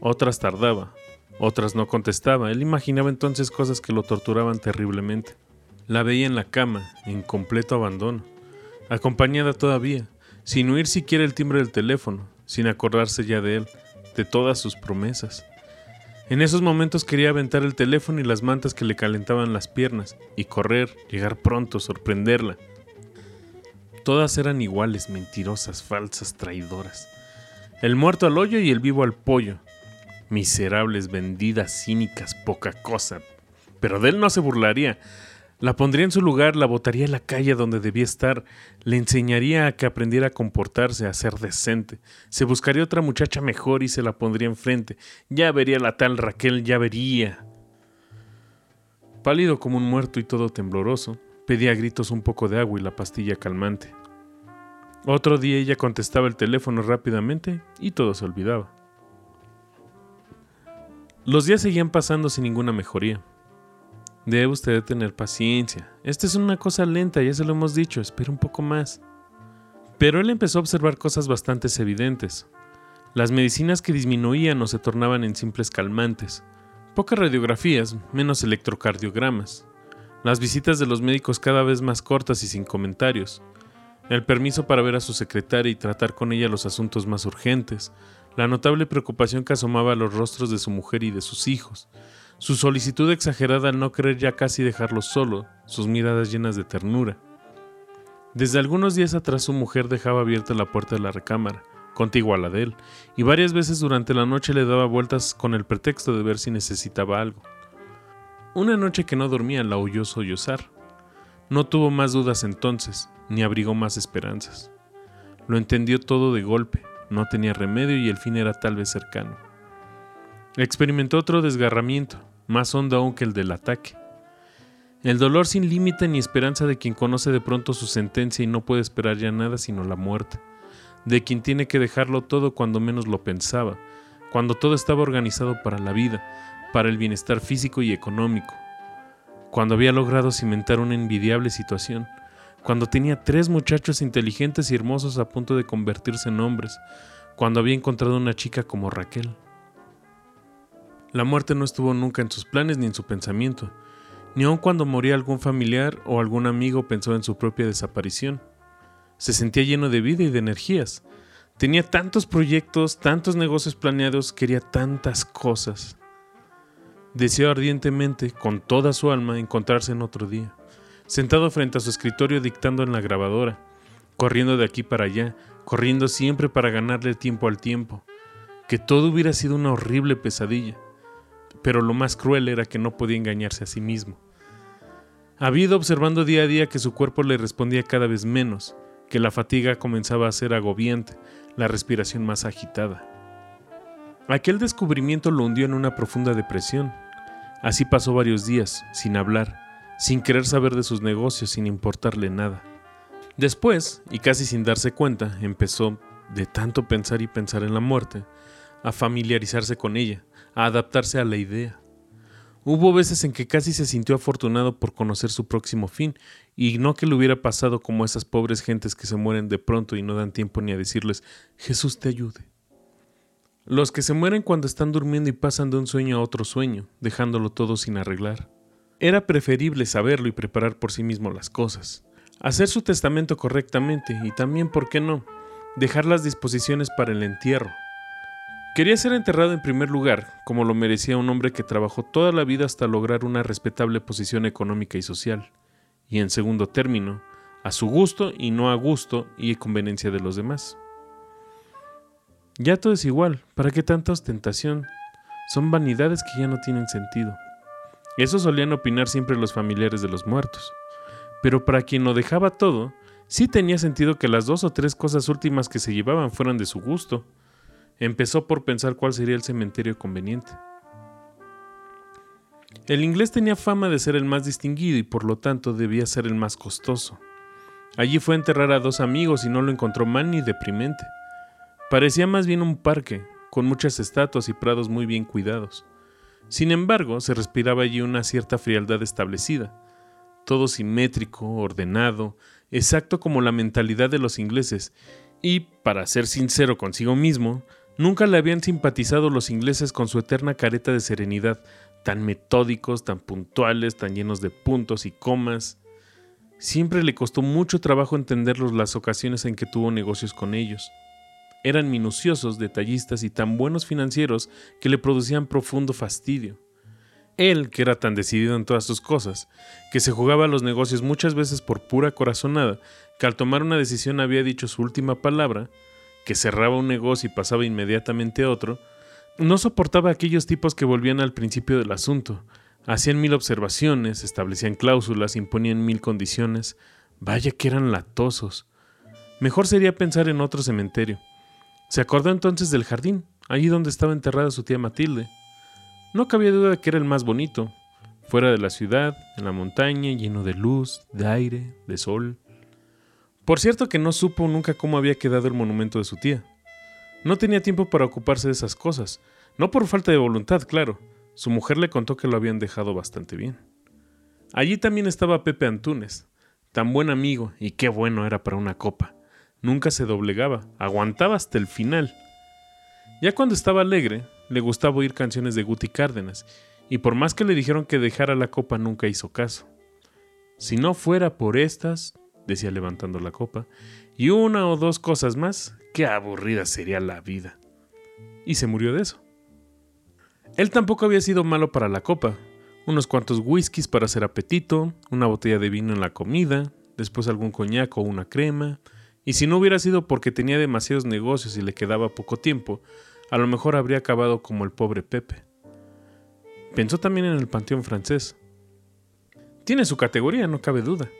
otras tardaba, otras no contestaba. Él imaginaba entonces cosas que lo torturaban terriblemente. La veía en la cama, en completo abandono, acompañada todavía, sin oír siquiera el timbre del teléfono, sin acordarse ya de él, de todas sus promesas. En esos momentos quería aventar el teléfono y las mantas que le calentaban las piernas, y correr, llegar pronto, sorprenderla. Todas eran iguales, mentirosas, falsas, traidoras. El muerto al hoyo y el vivo al pollo, Miserables, vendidas, cínicas, poca cosa. Pero de él no se burlaría. La pondría en su lugar, la botaría en la calle donde debía estar, le enseñaría a que aprendiera a comportarse, a ser decente. Se buscaría otra muchacha mejor y se la pondría enfrente. Ya vería la tal Raquel, ya vería. Pálido como un muerto y todo tembloroso, pedía a gritos un poco de agua y la pastilla calmante. Otro día ella contestaba el teléfono rápidamente y todo se olvidaba. Los días seguían pasando sin ninguna mejoría. Debe usted tener paciencia. Esta es una cosa lenta, ya se lo hemos dicho, espera un poco más. Pero él empezó a observar cosas bastante evidentes. Las medicinas que disminuían o se tornaban en simples calmantes. Pocas radiografías, menos electrocardiogramas. Las visitas de los médicos cada vez más cortas y sin comentarios. El permiso para ver a su secretaria y tratar con ella los asuntos más urgentes la notable preocupación que asomaba a los rostros de su mujer y de sus hijos, su solicitud exagerada al no querer ya casi dejarlo solo, sus miradas llenas de ternura. Desde algunos días atrás su mujer dejaba abierta la puerta de la recámara, contigua a la de él, y varias veces durante la noche le daba vueltas con el pretexto de ver si necesitaba algo. Una noche que no dormía la oyó sollozar. No tuvo más dudas entonces, ni abrigó más esperanzas. Lo entendió todo de golpe, no tenía remedio y el fin era tal vez cercano. Experimentó otro desgarramiento, más hondo aún que el del ataque. El dolor sin límite ni esperanza de quien conoce de pronto su sentencia y no puede esperar ya nada sino la muerte, de quien tiene que dejarlo todo cuando menos lo pensaba, cuando todo estaba organizado para la vida, para el bienestar físico y económico, cuando había logrado cimentar una envidiable situación, cuando tenía tres muchachos inteligentes y hermosos a punto de convertirse en hombres, cuando había encontrado una chica como Raquel. La muerte no estuvo nunca en sus planes ni en su pensamiento, ni aun cuando moría algún familiar o algún amigo pensó en su propia desaparición. Se sentía lleno de vida y de energías. Tenía tantos proyectos, tantos negocios planeados, quería tantas cosas. Deseó ardientemente, con toda su alma, encontrarse en otro día sentado frente a su escritorio dictando en la grabadora, corriendo de aquí para allá, corriendo siempre para ganarle tiempo al tiempo, que todo hubiera sido una horrible pesadilla, pero lo más cruel era que no podía engañarse a sí mismo. Había ido observando día a día que su cuerpo le respondía cada vez menos, que la fatiga comenzaba a ser agobiante, la respiración más agitada. Aquel descubrimiento lo hundió en una profunda depresión. Así pasó varios días, sin hablar, sin querer saber de sus negocios, sin importarle nada. Después, y casi sin darse cuenta, empezó, de tanto pensar y pensar en la muerte, a familiarizarse con ella, a adaptarse a la idea. Hubo veces en que casi se sintió afortunado por conocer su próximo fin, y no que le hubiera pasado como esas pobres gentes que se mueren de pronto y no dan tiempo ni a decirles Jesús te ayude. Los que se mueren cuando están durmiendo y pasan de un sueño a otro sueño, dejándolo todo sin arreglar. Era preferible saberlo y preparar por sí mismo las cosas. Hacer su testamento correctamente y también, ¿por qué no?, dejar las disposiciones para el entierro, Quería ser enterrado en primer lugar, como lo merecía un hombre que trabajó toda la vida hasta lograr una respetable posición económica y social, y en segundo término, a su gusto y no a gusto y conveniencia de los demás. Ya todo es igual, ¿para qué tanta ostentación? Son vanidades que ya no tienen sentido. Eso solían opinar siempre los familiares de los muertos. Pero para quien lo dejaba todo, sí tenía sentido que las dos o tres cosas últimas que se llevaban fueran de su gusto, Empezó por pensar cuál sería el cementerio conveniente. El inglés tenía fama de ser el más distinguido y por lo tanto debía ser el más costoso. Allí fue a enterrar a dos amigos y no lo encontró mal ni deprimente. Parecía más bien un parque, con muchas estatuas y prados muy bien cuidados. Sin embargo, se respiraba allí una cierta frialdad establecida. Todo simétrico, ordenado, exacto como la mentalidad de los ingleses, y, para ser sincero consigo mismo, Nunca le habían simpatizado los ingleses con su eterna careta de serenidad, tan metódicos, tan puntuales, tan llenos de puntos y comas. Siempre le costó mucho trabajo entenderlos las ocasiones en que tuvo negocios con ellos. Eran minuciosos, detallistas y tan buenos financieros que le producían profundo fastidio. Él, que era tan decidido en todas sus cosas, que se jugaba a los negocios muchas veces por pura corazonada, que al tomar una decisión había dicho su última palabra, que cerraba un negocio y pasaba inmediatamente a otro, no soportaba a aquellos tipos que volvían al principio del asunto. Hacían mil observaciones, establecían cláusulas, imponían mil condiciones. Vaya que eran latosos. Mejor sería pensar en otro cementerio. Se acordó entonces del jardín, allí donde estaba enterrada su tía Matilde. No cabía duda de que era el más bonito, fuera de la ciudad, en la montaña, lleno de luz, de aire, de sol. Por cierto que no supo nunca cómo había quedado el monumento de su tía. No tenía tiempo para ocuparse de esas cosas, no por falta de voluntad, claro. Su mujer le contó que lo habían dejado bastante bien. Allí también estaba Pepe Antunes, tan buen amigo y qué bueno era para una copa. Nunca se doblegaba, aguantaba hasta el final. Ya cuando estaba alegre, le gustaba oír canciones de Guti Cárdenas, y por más que le dijeron que dejara la copa nunca hizo caso. Si no fuera por estas, decía levantando la copa, y una o dos cosas más, qué aburrida sería la vida. Y se murió de eso. Él tampoco había sido malo para la copa. Unos cuantos whiskies para hacer apetito, una botella de vino en la comida, después algún coñac o una crema, y si no hubiera sido porque tenía demasiados negocios y le quedaba poco tiempo, a lo mejor habría acabado como el pobre Pepe. Pensó también en el panteón francés. Tiene su categoría, no cabe duda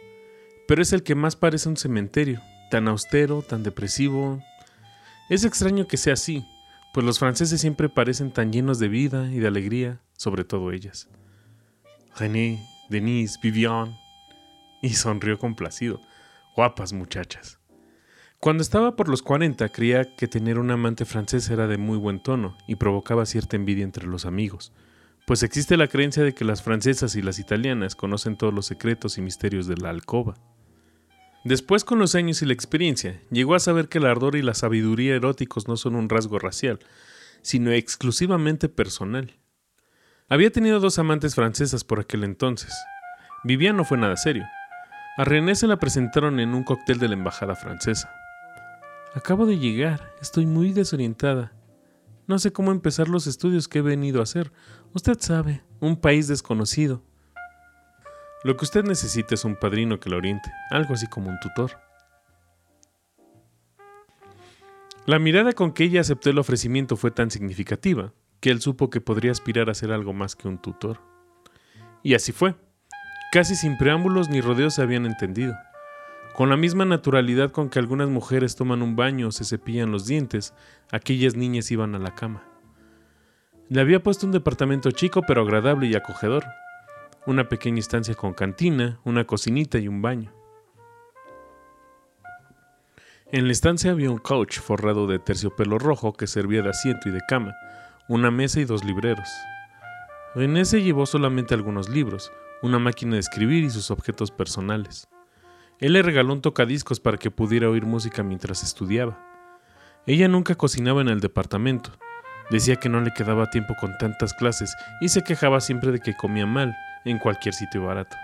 pero es el que más parece un cementerio, tan austero, tan depresivo. Es extraño que sea así, pues los franceses siempre parecen tan llenos de vida y de alegría, sobre todo ellas. René, Denise, Vivian. Y sonrió complacido. Guapas muchachas. Cuando estaba por los 40 creía que tener un amante francés era de muy buen tono y provocaba cierta envidia entre los amigos, pues existe la creencia de que las francesas y las italianas conocen todos los secretos y misterios de la alcoba. Después, con los años y la experiencia, llegó a saber que el ardor y la sabiduría eróticos no son un rasgo racial, sino exclusivamente personal. Había tenido dos amantes francesas por aquel entonces. Vivian no fue nada serio. A René se la presentaron en un cóctel de la embajada francesa. Acabo de llegar, estoy muy desorientada. No sé cómo empezar los estudios que he venido a hacer. Usted sabe, un país desconocido. Lo que usted necesita es un padrino que lo oriente, algo así como un tutor. La mirada con que ella aceptó el ofrecimiento fue tan significativa que él supo que podría aspirar a ser algo más que un tutor. Y así fue. Casi sin preámbulos ni rodeos se habían entendido. Con la misma naturalidad con que algunas mujeres toman un baño o se cepillan los dientes, aquellas niñas iban a la cama. Le había puesto un departamento chico pero agradable y acogedor. Una pequeña estancia con cantina, una cocinita y un baño. En la estancia había un couch forrado de terciopelo rojo que servía de asiento y de cama, una mesa y dos libreros. René se llevó solamente algunos libros, una máquina de escribir y sus objetos personales. Él le regaló un tocadiscos para que pudiera oír música mientras estudiaba. Ella nunca cocinaba en el departamento. Decía que no le quedaba tiempo con tantas clases y se quejaba siempre de que comía mal en cualquier sitio barato.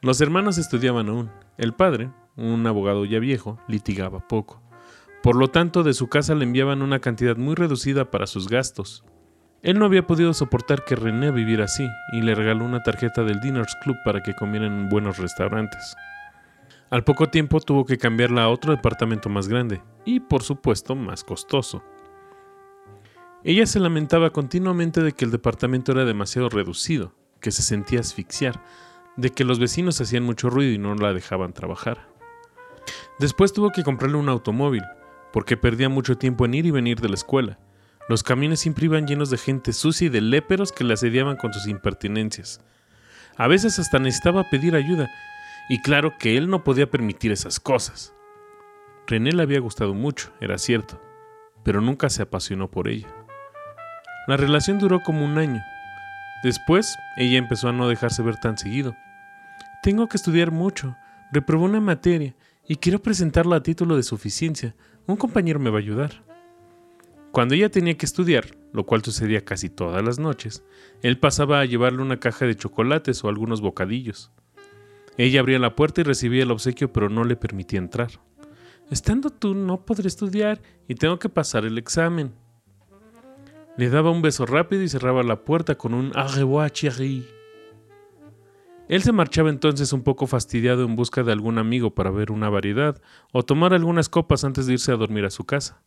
Los hermanos estudiaban aún. El padre, un abogado ya viejo, litigaba poco. Por lo tanto, de su casa le enviaban una cantidad muy reducida para sus gastos. Él no había podido soportar que René viviera así y le regaló una tarjeta del Diners Club para que comieran en buenos restaurantes. Al poco tiempo tuvo que cambiarla a otro departamento más grande y, por supuesto, más costoso. Ella se lamentaba continuamente de que el departamento era demasiado reducido, que se sentía asfixiar, de que los vecinos hacían mucho ruido y no la dejaban trabajar. Después tuvo que comprarle un automóvil, porque perdía mucho tiempo en ir y venir de la escuela. Los camiones siempre iban llenos de gente sucia y de léperos que la asediaban con sus impertinencias. A veces hasta necesitaba pedir ayuda, y claro que él no podía permitir esas cosas. René le había gustado mucho, era cierto, pero nunca se apasionó por ella. La relación duró como un año. Después, ella empezó a no dejarse ver tan seguido. Tengo que estudiar mucho, reprobó una materia y quiero presentarla a título de suficiencia. Un compañero me va a ayudar. Cuando ella tenía que estudiar, lo cual sucedía casi todas las noches, él pasaba a llevarle una caja de chocolates o algunos bocadillos. Ella abría la puerta y recibía el obsequio, pero no le permitía entrar. Estando tú, no podré estudiar y tengo que pasar el examen. Le daba un beso rápido y cerraba la puerta con un Au revoir. Él se marchaba entonces un poco fastidiado en busca de algún amigo para ver una variedad o tomar algunas copas antes de irse a dormir a su casa.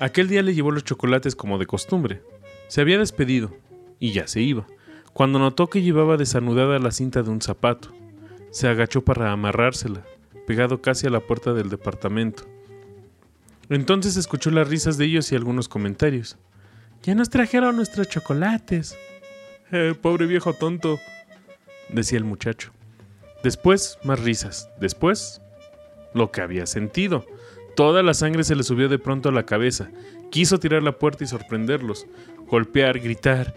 Aquel día le llevó los chocolates como de costumbre. Se había despedido y ya se iba, cuando notó que llevaba desanudada la cinta de un zapato. Se agachó para amarrársela, pegado casi a la puerta del departamento. Entonces escuchó las risas de ellos y algunos comentarios. Ya nos trajeron nuestros chocolates. Eh, pobre viejo tonto, decía el muchacho. Después, más risas. Después, lo que había sentido. Toda la sangre se le subió de pronto a la cabeza. Quiso tirar la puerta y sorprenderlos, golpear, gritar.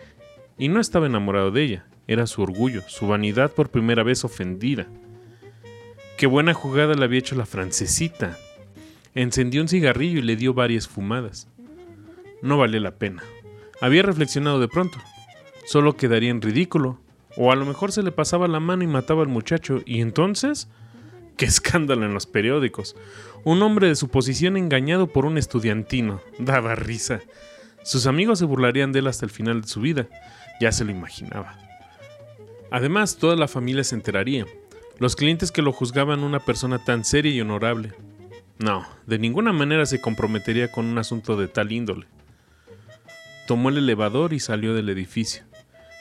Y no estaba enamorado de ella. Era su orgullo, su vanidad por primera vez ofendida. Qué buena jugada le había hecho la francesita. Encendió un cigarrillo y le dio varias fumadas. No valía la pena. Había reflexionado de pronto. Solo quedaría en ridículo. O a lo mejor se le pasaba la mano y mataba al muchacho. ¿Y entonces? ¡Qué escándalo en los periódicos! Un hombre de su posición engañado por un estudiantino. Daba risa. Sus amigos se burlarían de él hasta el final de su vida. Ya se lo imaginaba. Además, toda la familia se enteraría. Los clientes que lo juzgaban una persona tan seria y honorable. No, de ninguna manera se comprometería con un asunto de tal índole. Tomó el elevador y salió del edificio.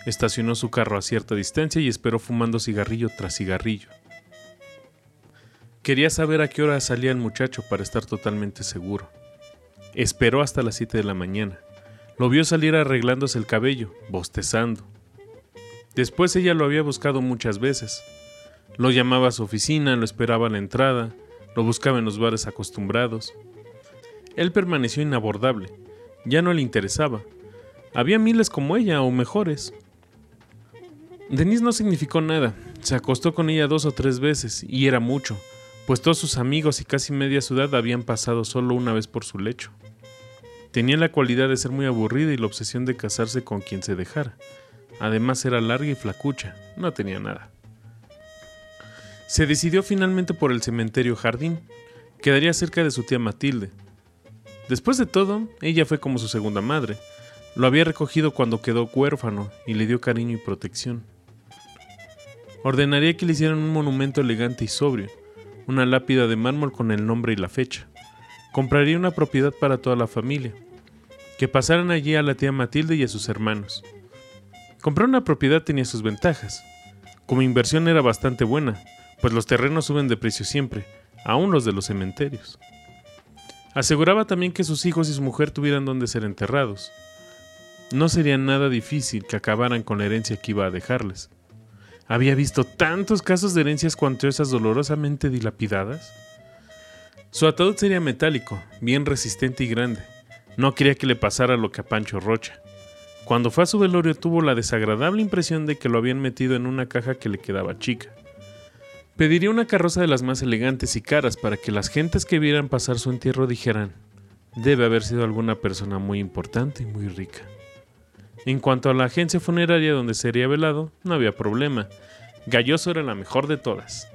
Estacionó su carro a cierta distancia y esperó fumando cigarrillo tras cigarrillo. Quería saber a qué hora salía el muchacho para estar totalmente seguro. Esperó hasta las 7 de la mañana. Lo vio salir arreglándose el cabello, bostezando. Después ella lo había buscado muchas veces. Lo llamaba a su oficina, lo esperaba a la entrada, lo buscaba en los bares acostumbrados. Él permaneció inabordable. Ya no le interesaba. Había miles como ella o mejores. Denise no significó nada. Se acostó con ella dos o tres veces, y era mucho pues todos sus amigos y casi media ciudad habían pasado solo una vez por su lecho. Tenía la cualidad de ser muy aburrida y la obsesión de casarse con quien se dejara. Además era larga y flacucha, no tenía nada. Se decidió finalmente por el cementerio jardín. Quedaría cerca de su tía Matilde. Después de todo, ella fue como su segunda madre. Lo había recogido cuando quedó huérfano y le dio cariño y protección. Ordenaría que le hicieran un monumento elegante y sobrio, una lápida de mármol con el nombre y la fecha. Compraría una propiedad para toda la familia. Que pasaran allí a la tía Matilde y a sus hermanos. Comprar una propiedad tenía sus ventajas. Como inversión era bastante buena, pues los terrenos suben de precio siempre, aún los de los cementerios. Aseguraba también que sus hijos y su mujer tuvieran donde ser enterrados. No sería nada difícil que acabaran con la herencia que iba a dejarles. Había visto tantos casos de herencias cuantiosas dolorosamente dilapidadas. Su ataúd sería metálico, bien resistente y grande. No quería que le pasara lo que a Pancho Rocha. Cuando fue a su velorio tuvo la desagradable impresión de que lo habían metido en una caja que le quedaba chica. Pediría una carroza de las más elegantes y caras para que las gentes que vieran pasar su entierro dijeran, debe haber sido alguna persona muy importante y muy rica. En cuanto a la agencia funeraria donde sería velado, no había problema. Galloso era la mejor de todas.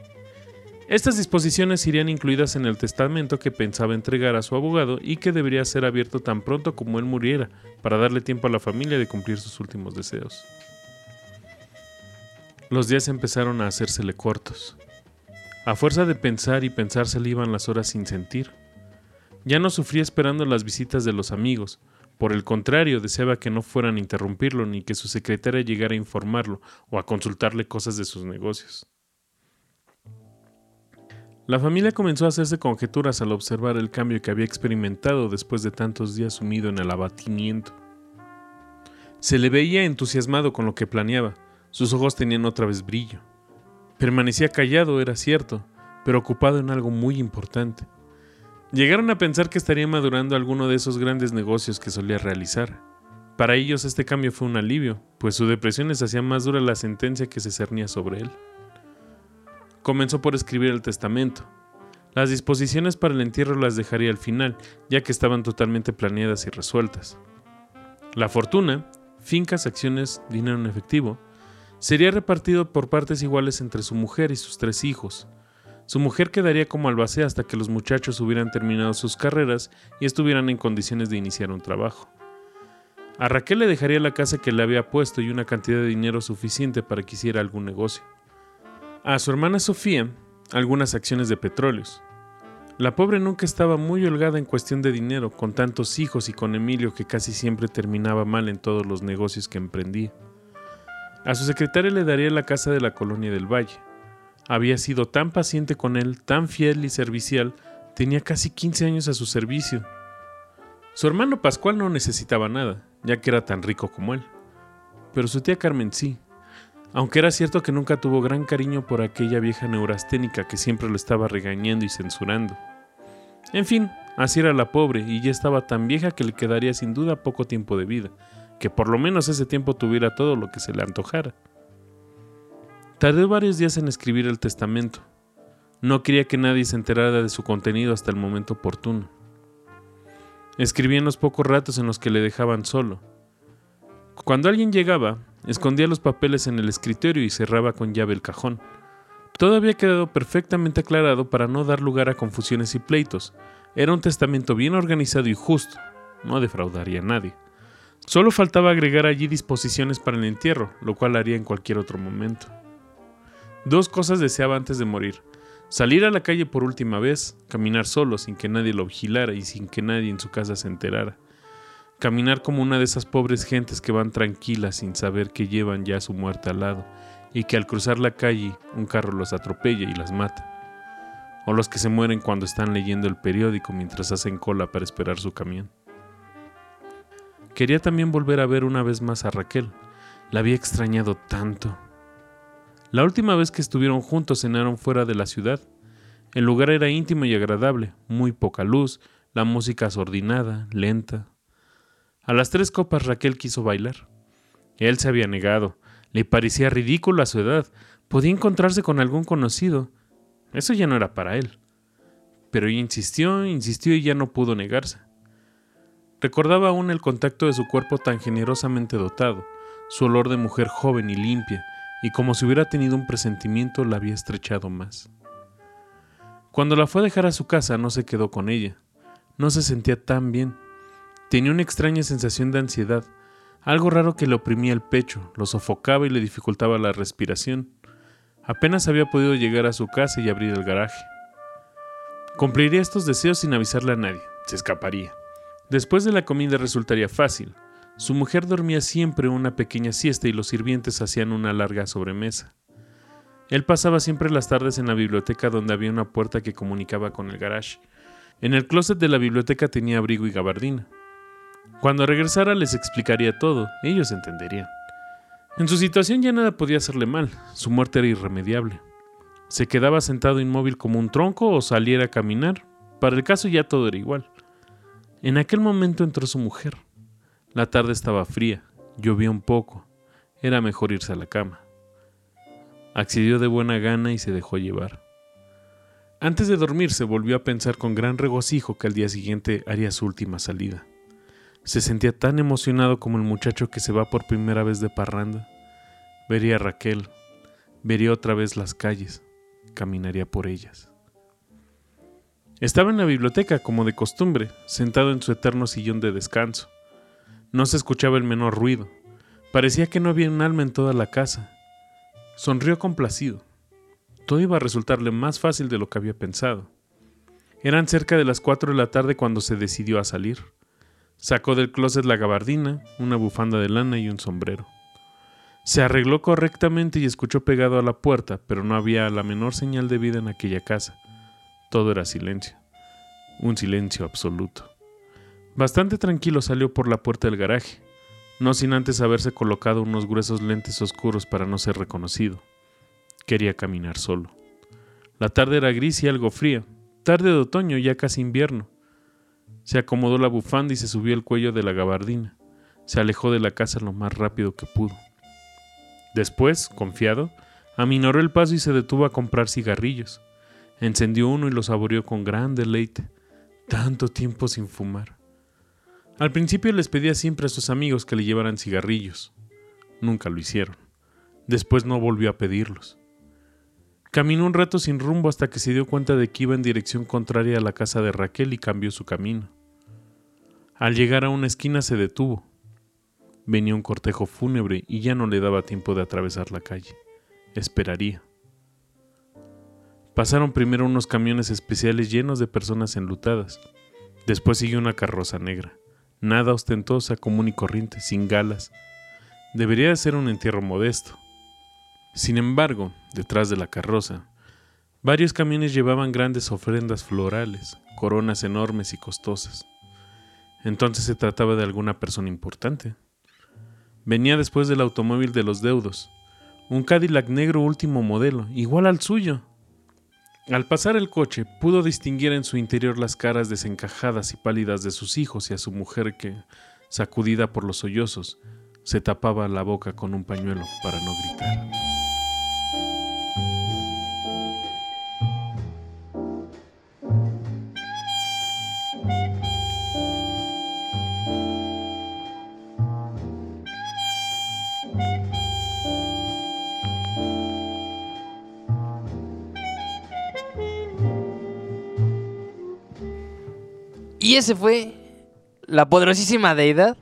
Estas disposiciones irían incluidas en el testamento que pensaba entregar a su abogado y que debería ser abierto tan pronto como él muriera, para darle tiempo a la familia de cumplir sus últimos deseos. Los días empezaron a hacérsele cortos. A fuerza de pensar y pensar se le iban las horas sin sentir. Ya no sufría esperando las visitas de los amigos. Por el contrario, deseaba que no fueran a interrumpirlo ni que su secretaria llegara a informarlo o a consultarle cosas de sus negocios. La familia comenzó a hacerse conjeturas al observar el cambio que había experimentado después de tantos días sumido en el abatimiento. Se le veía entusiasmado con lo que planeaba, sus ojos tenían otra vez brillo. Permanecía callado, era cierto, pero ocupado en algo muy importante. Llegaron a pensar que estaría madurando alguno de esos grandes negocios que solía realizar. Para ellos este cambio fue un alivio, pues su depresión les hacía más dura la sentencia que se cernía sobre él. Comenzó por escribir el testamento. Las disposiciones para el entierro las dejaría al final, ya que estaban totalmente planeadas y resueltas. La fortuna, fincas, acciones, dinero en efectivo, Sería repartido por partes iguales entre su mujer y sus tres hijos. Su mujer quedaría como albacea hasta que los muchachos hubieran terminado sus carreras y estuvieran en condiciones de iniciar un trabajo. A Raquel le dejaría la casa que le había puesto y una cantidad de dinero suficiente para que hiciera algún negocio. A su hermana Sofía, algunas acciones de petróleos. La pobre nunca estaba muy holgada en cuestión de dinero, con tantos hijos y con Emilio que casi siempre terminaba mal en todos los negocios que emprendía. A su secretaria le daría la casa de la colonia del Valle. Había sido tan paciente con él, tan fiel y servicial, tenía casi 15 años a su servicio. Su hermano Pascual no necesitaba nada, ya que era tan rico como él. Pero su tía Carmen sí, aunque era cierto que nunca tuvo gran cariño por aquella vieja neurasténica que siempre lo estaba regañando y censurando. En fin, así era la pobre y ya estaba tan vieja que le quedaría sin duda poco tiempo de vida, que por lo menos ese tiempo tuviera todo lo que se le antojara. Tardé varios días en escribir el testamento. No quería que nadie se enterara de su contenido hasta el momento oportuno. Escribí en los pocos ratos en los que le dejaban solo. Cuando alguien llegaba, escondía los papeles en el escritorio y cerraba con llave el cajón. Todo había quedado perfectamente aclarado para no dar lugar a confusiones y pleitos. Era un testamento bien organizado y justo. No defraudaría a nadie. Solo faltaba agregar allí disposiciones para el entierro, lo cual haría en cualquier otro momento. Dos cosas deseaba antes de morir. Salir a la calle por última vez, caminar solo sin que nadie lo vigilara y sin que nadie en su casa se enterara. Caminar como una de esas pobres gentes que van tranquilas sin saber que llevan ya su muerte al lado y que al cruzar la calle un carro los atropella y las mata. O los que se mueren cuando están leyendo el periódico mientras hacen cola para esperar su camión. Quería también volver a ver una vez más a Raquel. La había extrañado tanto. La última vez que estuvieron juntos cenaron fuera de la ciudad. El lugar era íntimo y agradable, muy poca luz, la música sordinada, lenta. A las tres copas Raquel quiso bailar. Él se había negado, le parecía ridículo a su edad, podía encontrarse con algún conocido. Eso ya no era para él. Pero ella insistió, insistió y ya no pudo negarse. Recordaba aún el contacto de su cuerpo tan generosamente dotado, su olor de mujer joven y limpia, y como si hubiera tenido un presentimiento la había estrechado más. Cuando la fue a dejar a su casa no se quedó con ella. No se sentía tan bien. Tenía una extraña sensación de ansiedad, algo raro que le oprimía el pecho, lo sofocaba y le dificultaba la respiración. Apenas había podido llegar a su casa y abrir el garaje. Cumpliría estos deseos sin avisarle a nadie. Se escaparía. Después de la comida resultaría fácil. Su mujer dormía siempre una pequeña siesta y los sirvientes hacían una larga sobremesa. Él pasaba siempre las tardes en la biblioteca donde había una puerta que comunicaba con el garage. En el closet de la biblioteca tenía abrigo y gabardina. Cuando regresara les explicaría todo, ellos entenderían. En su situación ya nada podía hacerle mal, su muerte era irremediable. Se quedaba sentado inmóvil como un tronco o saliera a caminar, para el caso ya todo era igual. En aquel momento entró su mujer. La tarde estaba fría, llovía un poco, era mejor irse a la cama. Accedió de buena gana y se dejó llevar. Antes de dormir se volvió a pensar con gran regocijo que al día siguiente haría su última salida. Se sentía tan emocionado como el muchacho que se va por primera vez de parranda. Vería a Raquel, vería otra vez las calles, caminaría por ellas. Estaba en la biblioteca, como de costumbre, sentado en su eterno sillón de descanso. No se escuchaba el menor ruido. Parecía que no había un alma en toda la casa. Sonrió complacido. Todo iba a resultarle más fácil de lo que había pensado. Eran cerca de las cuatro de la tarde cuando se decidió a salir. Sacó del closet la gabardina, una bufanda de lana y un sombrero. Se arregló correctamente y escuchó pegado a la puerta, pero no había la menor señal de vida en aquella casa. Todo era silencio. Un silencio absoluto. Bastante tranquilo salió por la puerta del garaje, no sin antes haberse colocado unos gruesos lentes oscuros para no ser reconocido. Quería caminar solo. La tarde era gris y algo fría, tarde de otoño, ya casi invierno. Se acomodó la bufanda y se subió el cuello de la gabardina. Se alejó de la casa lo más rápido que pudo. Después, confiado, aminoró el paso y se detuvo a comprar cigarrillos. Encendió uno y lo saboreó con gran deleite. Tanto tiempo sin fumar. Al principio les pedía siempre a sus amigos que le llevaran cigarrillos. Nunca lo hicieron. Después no volvió a pedirlos. Caminó un rato sin rumbo hasta que se dio cuenta de que iba en dirección contraria a la casa de Raquel y cambió su camino. Al llegar a una esquina se detuvo. Venía un cortejo fúnebre y ya no le daba tiempo de atravesar la calle. Esperaría. Pasaron primero unos camiones especiales llenos de personas enlutadas. Después siguió una carroza negra, nada ostentosa, común y corriente, sin galas. Debería de ser un entierro modesto. Sin embargo, detrás de la carroza, varios camiones llevaban grandes ofrendas florales, coronas enormes y costosas. Entonces se trataba de alguna persona importante. Venía después del automóvil de los deudos, un Cadillac negro último modelo, igual al suyo. Al pasar el coche, pudo distinguir en su interior las caras desencajadas y pálidas de sus hijos y a su mujer que, sacudida por los sollozos, se tapaba la boca con un pañuelo para no gritar. Y ese fue la poderosísima deidad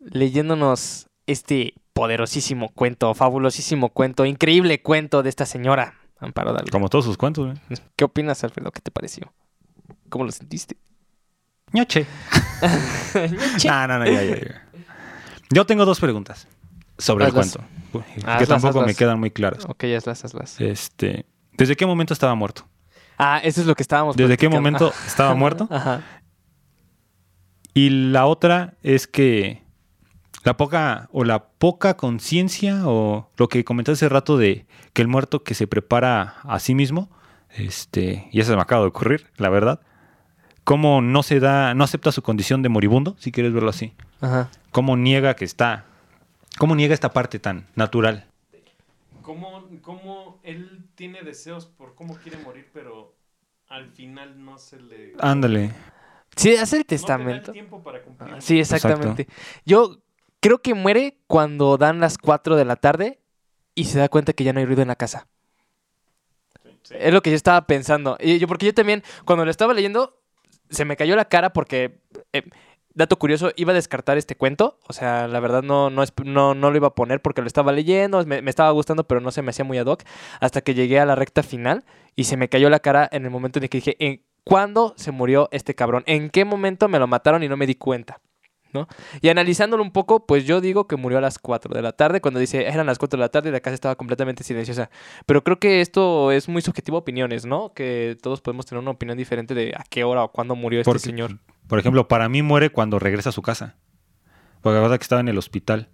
leyéndonos este poderosísimo cuento, fabulosísimo cuento, increíble cuento de esta señora, Amparo Dalga. Como todos sus cuentos, ¿eh? ¿Qué opinas, Alfredo? ¿Qué te pareció? ¿Cómo lo sentiste? Ñoche. no, no, no, ya, ya, ya. Yo tengo dos preguntas sobre el cuento. Que Hazlas, tampoco me quedan muy claras. Ok, hazlas, hazlas. Este, ¿Desde qué momento estaba muerto? Ah, eso es lo que estábamos ¿Desde qué momento estaba muerto? Ajá. Y la otra es que la poca o la poca conciencia o lo que comenté hace rato de que el muerto que se prepara a sí mismo, este, y eso se me acaba de ocurrir, la verdad, cómo no se da, no acepta su condición de moribundo, si quieres verlo así, Ajá. cómo niega que está, cómo niega esta parte tan natural. ¿Cómo, cómo él tiene deseos por cómo quiere morir, pero al final no se le... Ándale, Sí, hace el No te da el testamento. tiempo para cumplir. Ah, Sí, exactamente. Yo creo que muere cuando dan las 4 de la tarde y se da cuenta que ya no hay ruido en la casa. Sí. Es lo que yo estaba pensando. Y yo, porque yo también, cuando lo estaba leyendo, se me cayó la cara porque, eh, dato curioso, iba a descartar este cuento. O sea, la verdad no, no, no, no lo iba a poner porque lo estaba leyendo, me, me estaba gustando, pero no se me hacía muy ad hoc. Hasta que llegué a la recta final y se me cayó la cara en el momento en el que dije, ¿en ¿cuándo se murió este cabrón? ¿En qué momento me lo mataron y no me di cuenta? ¿no? Y analizándolo un poco, pues yo digo que murió a las 4 de la tarde, cuando dice eran las 4 de la tarde y la casa estaba completamente silenciosa. Pero creo que esto es muy subjetivo a opiniones, ¿no? Que todos podemos tener una opinión diferente de a qué hora o cuándo murió este Porque, señor. Por ejemplo, para mí muere cuando regresa a su casa. Porque la verdad que estaba en el hospital.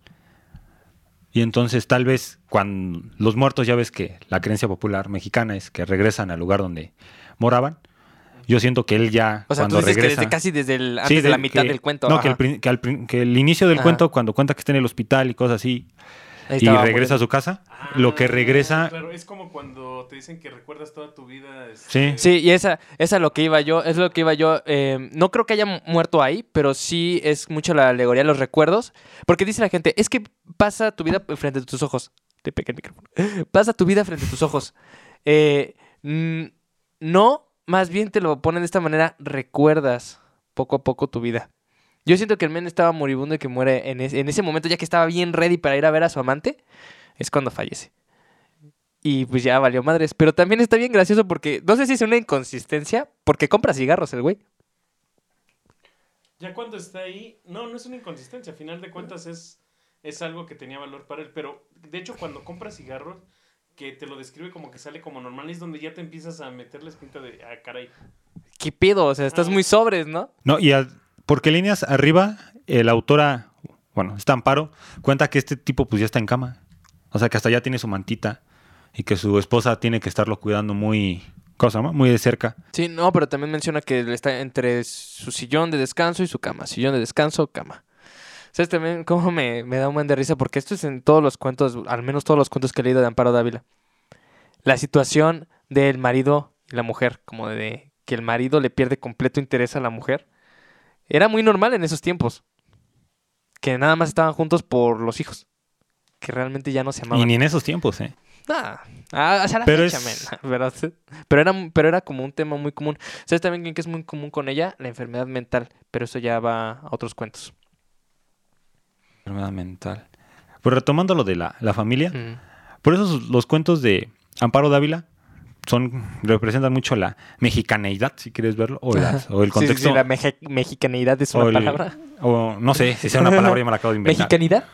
Y entonces tal vez cuando los muertos ya ves que la creencia popular mexicana es que regresan al lugar donde moraban. Yo siento que él ya O sea, tú cuando dices que regresa desde casi desde el, antes Sí, de la mitad que- del cuento. No, que, el, que al que el inicio del Ajá. cuento cuando cuenta que está en el hospital y cosas así y regresa a su casa, lo que regresa Claro, es como cuando te dicen que recuerdas toda tu vida. Sí. este, Sí, y esa, esa es lo que iba yo, es lo que iba yo. eh, no creo que haya mu- muerto ahí, pero sí es mucho la alegoría de los recuerdos. Porque dice la gente, es que pasa tu vida frente a tus ojos. Te pegué el micrófono. Pasa tu vida frente a tus ojos. Eh, no, más bien te lo ponen de esta manera, recuerdas poco a poco tu vida. Yo siento que el men estaba moribundo y que muere en, es- en ese momento, ya que estaba bien ready para ir a ver a su amante, es cuando fallece. Y pues ya valió madres. Pero también está bien gracioso porque no sé si es una inconsistencia, porque compra cigarros el güey. Ya cuando está ahí, no, no es una inconsistencia. A final de cuentas es, es algo que tenía valor para él. Pero de hecho, cuando compras cigarros, que te lo describe como que sale como normal, es donde ya te empiezas a meterles pinta de, ah, caray. ¿Qué pedo? O sea, estás Ah. muy sobres, ¿no? No, y a- porque líneas arriba, el autora, bueno, está Amparo, cuenta que este tipo pues ya está en cama. O sea, que hasta ya tiene su mantita y que su esposa tiene que estarlo cuidando muy, ¿cómo se llama? Muy de cerca. Sí, no, pero también menciona que está entre su sillón de descanso y su cama. Sillón de descanso, cama. ¿Sabes también cómo me, me da un buen de risa? Porque esto es en todos los cuentos, al menos todos los cuentos que he leído de Amparo Dávila. La situación del marido y la mujer, como de que el marido le pierde completo interés a la mujer, era muy normal en esos tiempos. Que nada más estaban juntos por los hijos. Que realmente ya no se amaban. Y ni en esos tiempos, ¿eh? Nah, ah, hasta la Pero fecha, es- ¿verdad? Pero era, pero era como un tema muy común. ¿Sabes también que es muy común con ella? La enfermedad mental. Pero eso ya va a otros cuentos. Enfermedad mental. Pues retomando lo de la, la familia, Mm. por eso los cuentos de Amparo Dávila son representan mucho la mexicaneidad, si quieres verlo, o, las- o el Sí, sí, sí, contexto. la meje- mexicanidad es o una el- palabra. O no sé, si sea una palabra, yo me la acabo de inventar. ¿Mexicanidad?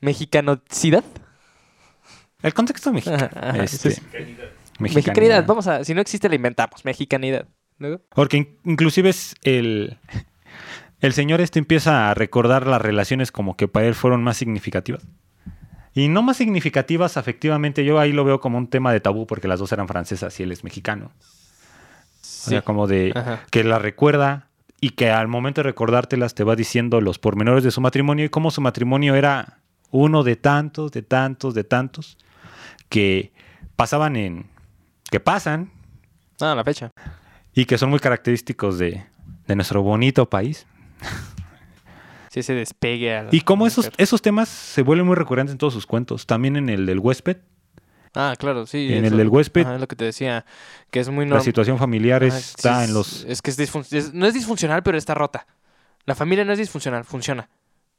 ¿Mexicanocidad? El contexto mexicano. Ajá, ajá, este, mexicanidad. Mexicanidad. Vamos a... Si no existe, la inventamos. Mexicanidad. Luego. Porque in- inclusive es el, el señor este empieza a recordar las relaciones como que para él fueron más significativas. Y no más significativas afectivamente, yo ahí lo veo como un tema de tabú porque las dos eran francesas y él es mexicano. O sea, como de Ajá. que la recuerda y que al momento de recordártelas te va diciendo los pormenores de su matrimonio y cómo su matrimonio era uno de tantos, de tantos, de tantos que pasaban en... que pasan Ah, la fecha. y que son muy característicos de, de nuestro bonito país. Sí, ese despegue. a la Y cómo esos, esos temas se vuelven muy recurrentes en todos sus cuentos. También en el del huésped, Ah, claro, sí. en el del huésped. Ajá, es lo que te decía. Que es muy la normal. situación familiar está sí, en los... Es que es disfun- es- no es disfuncional, pero está rota. La familia no es disfuncional, funciona.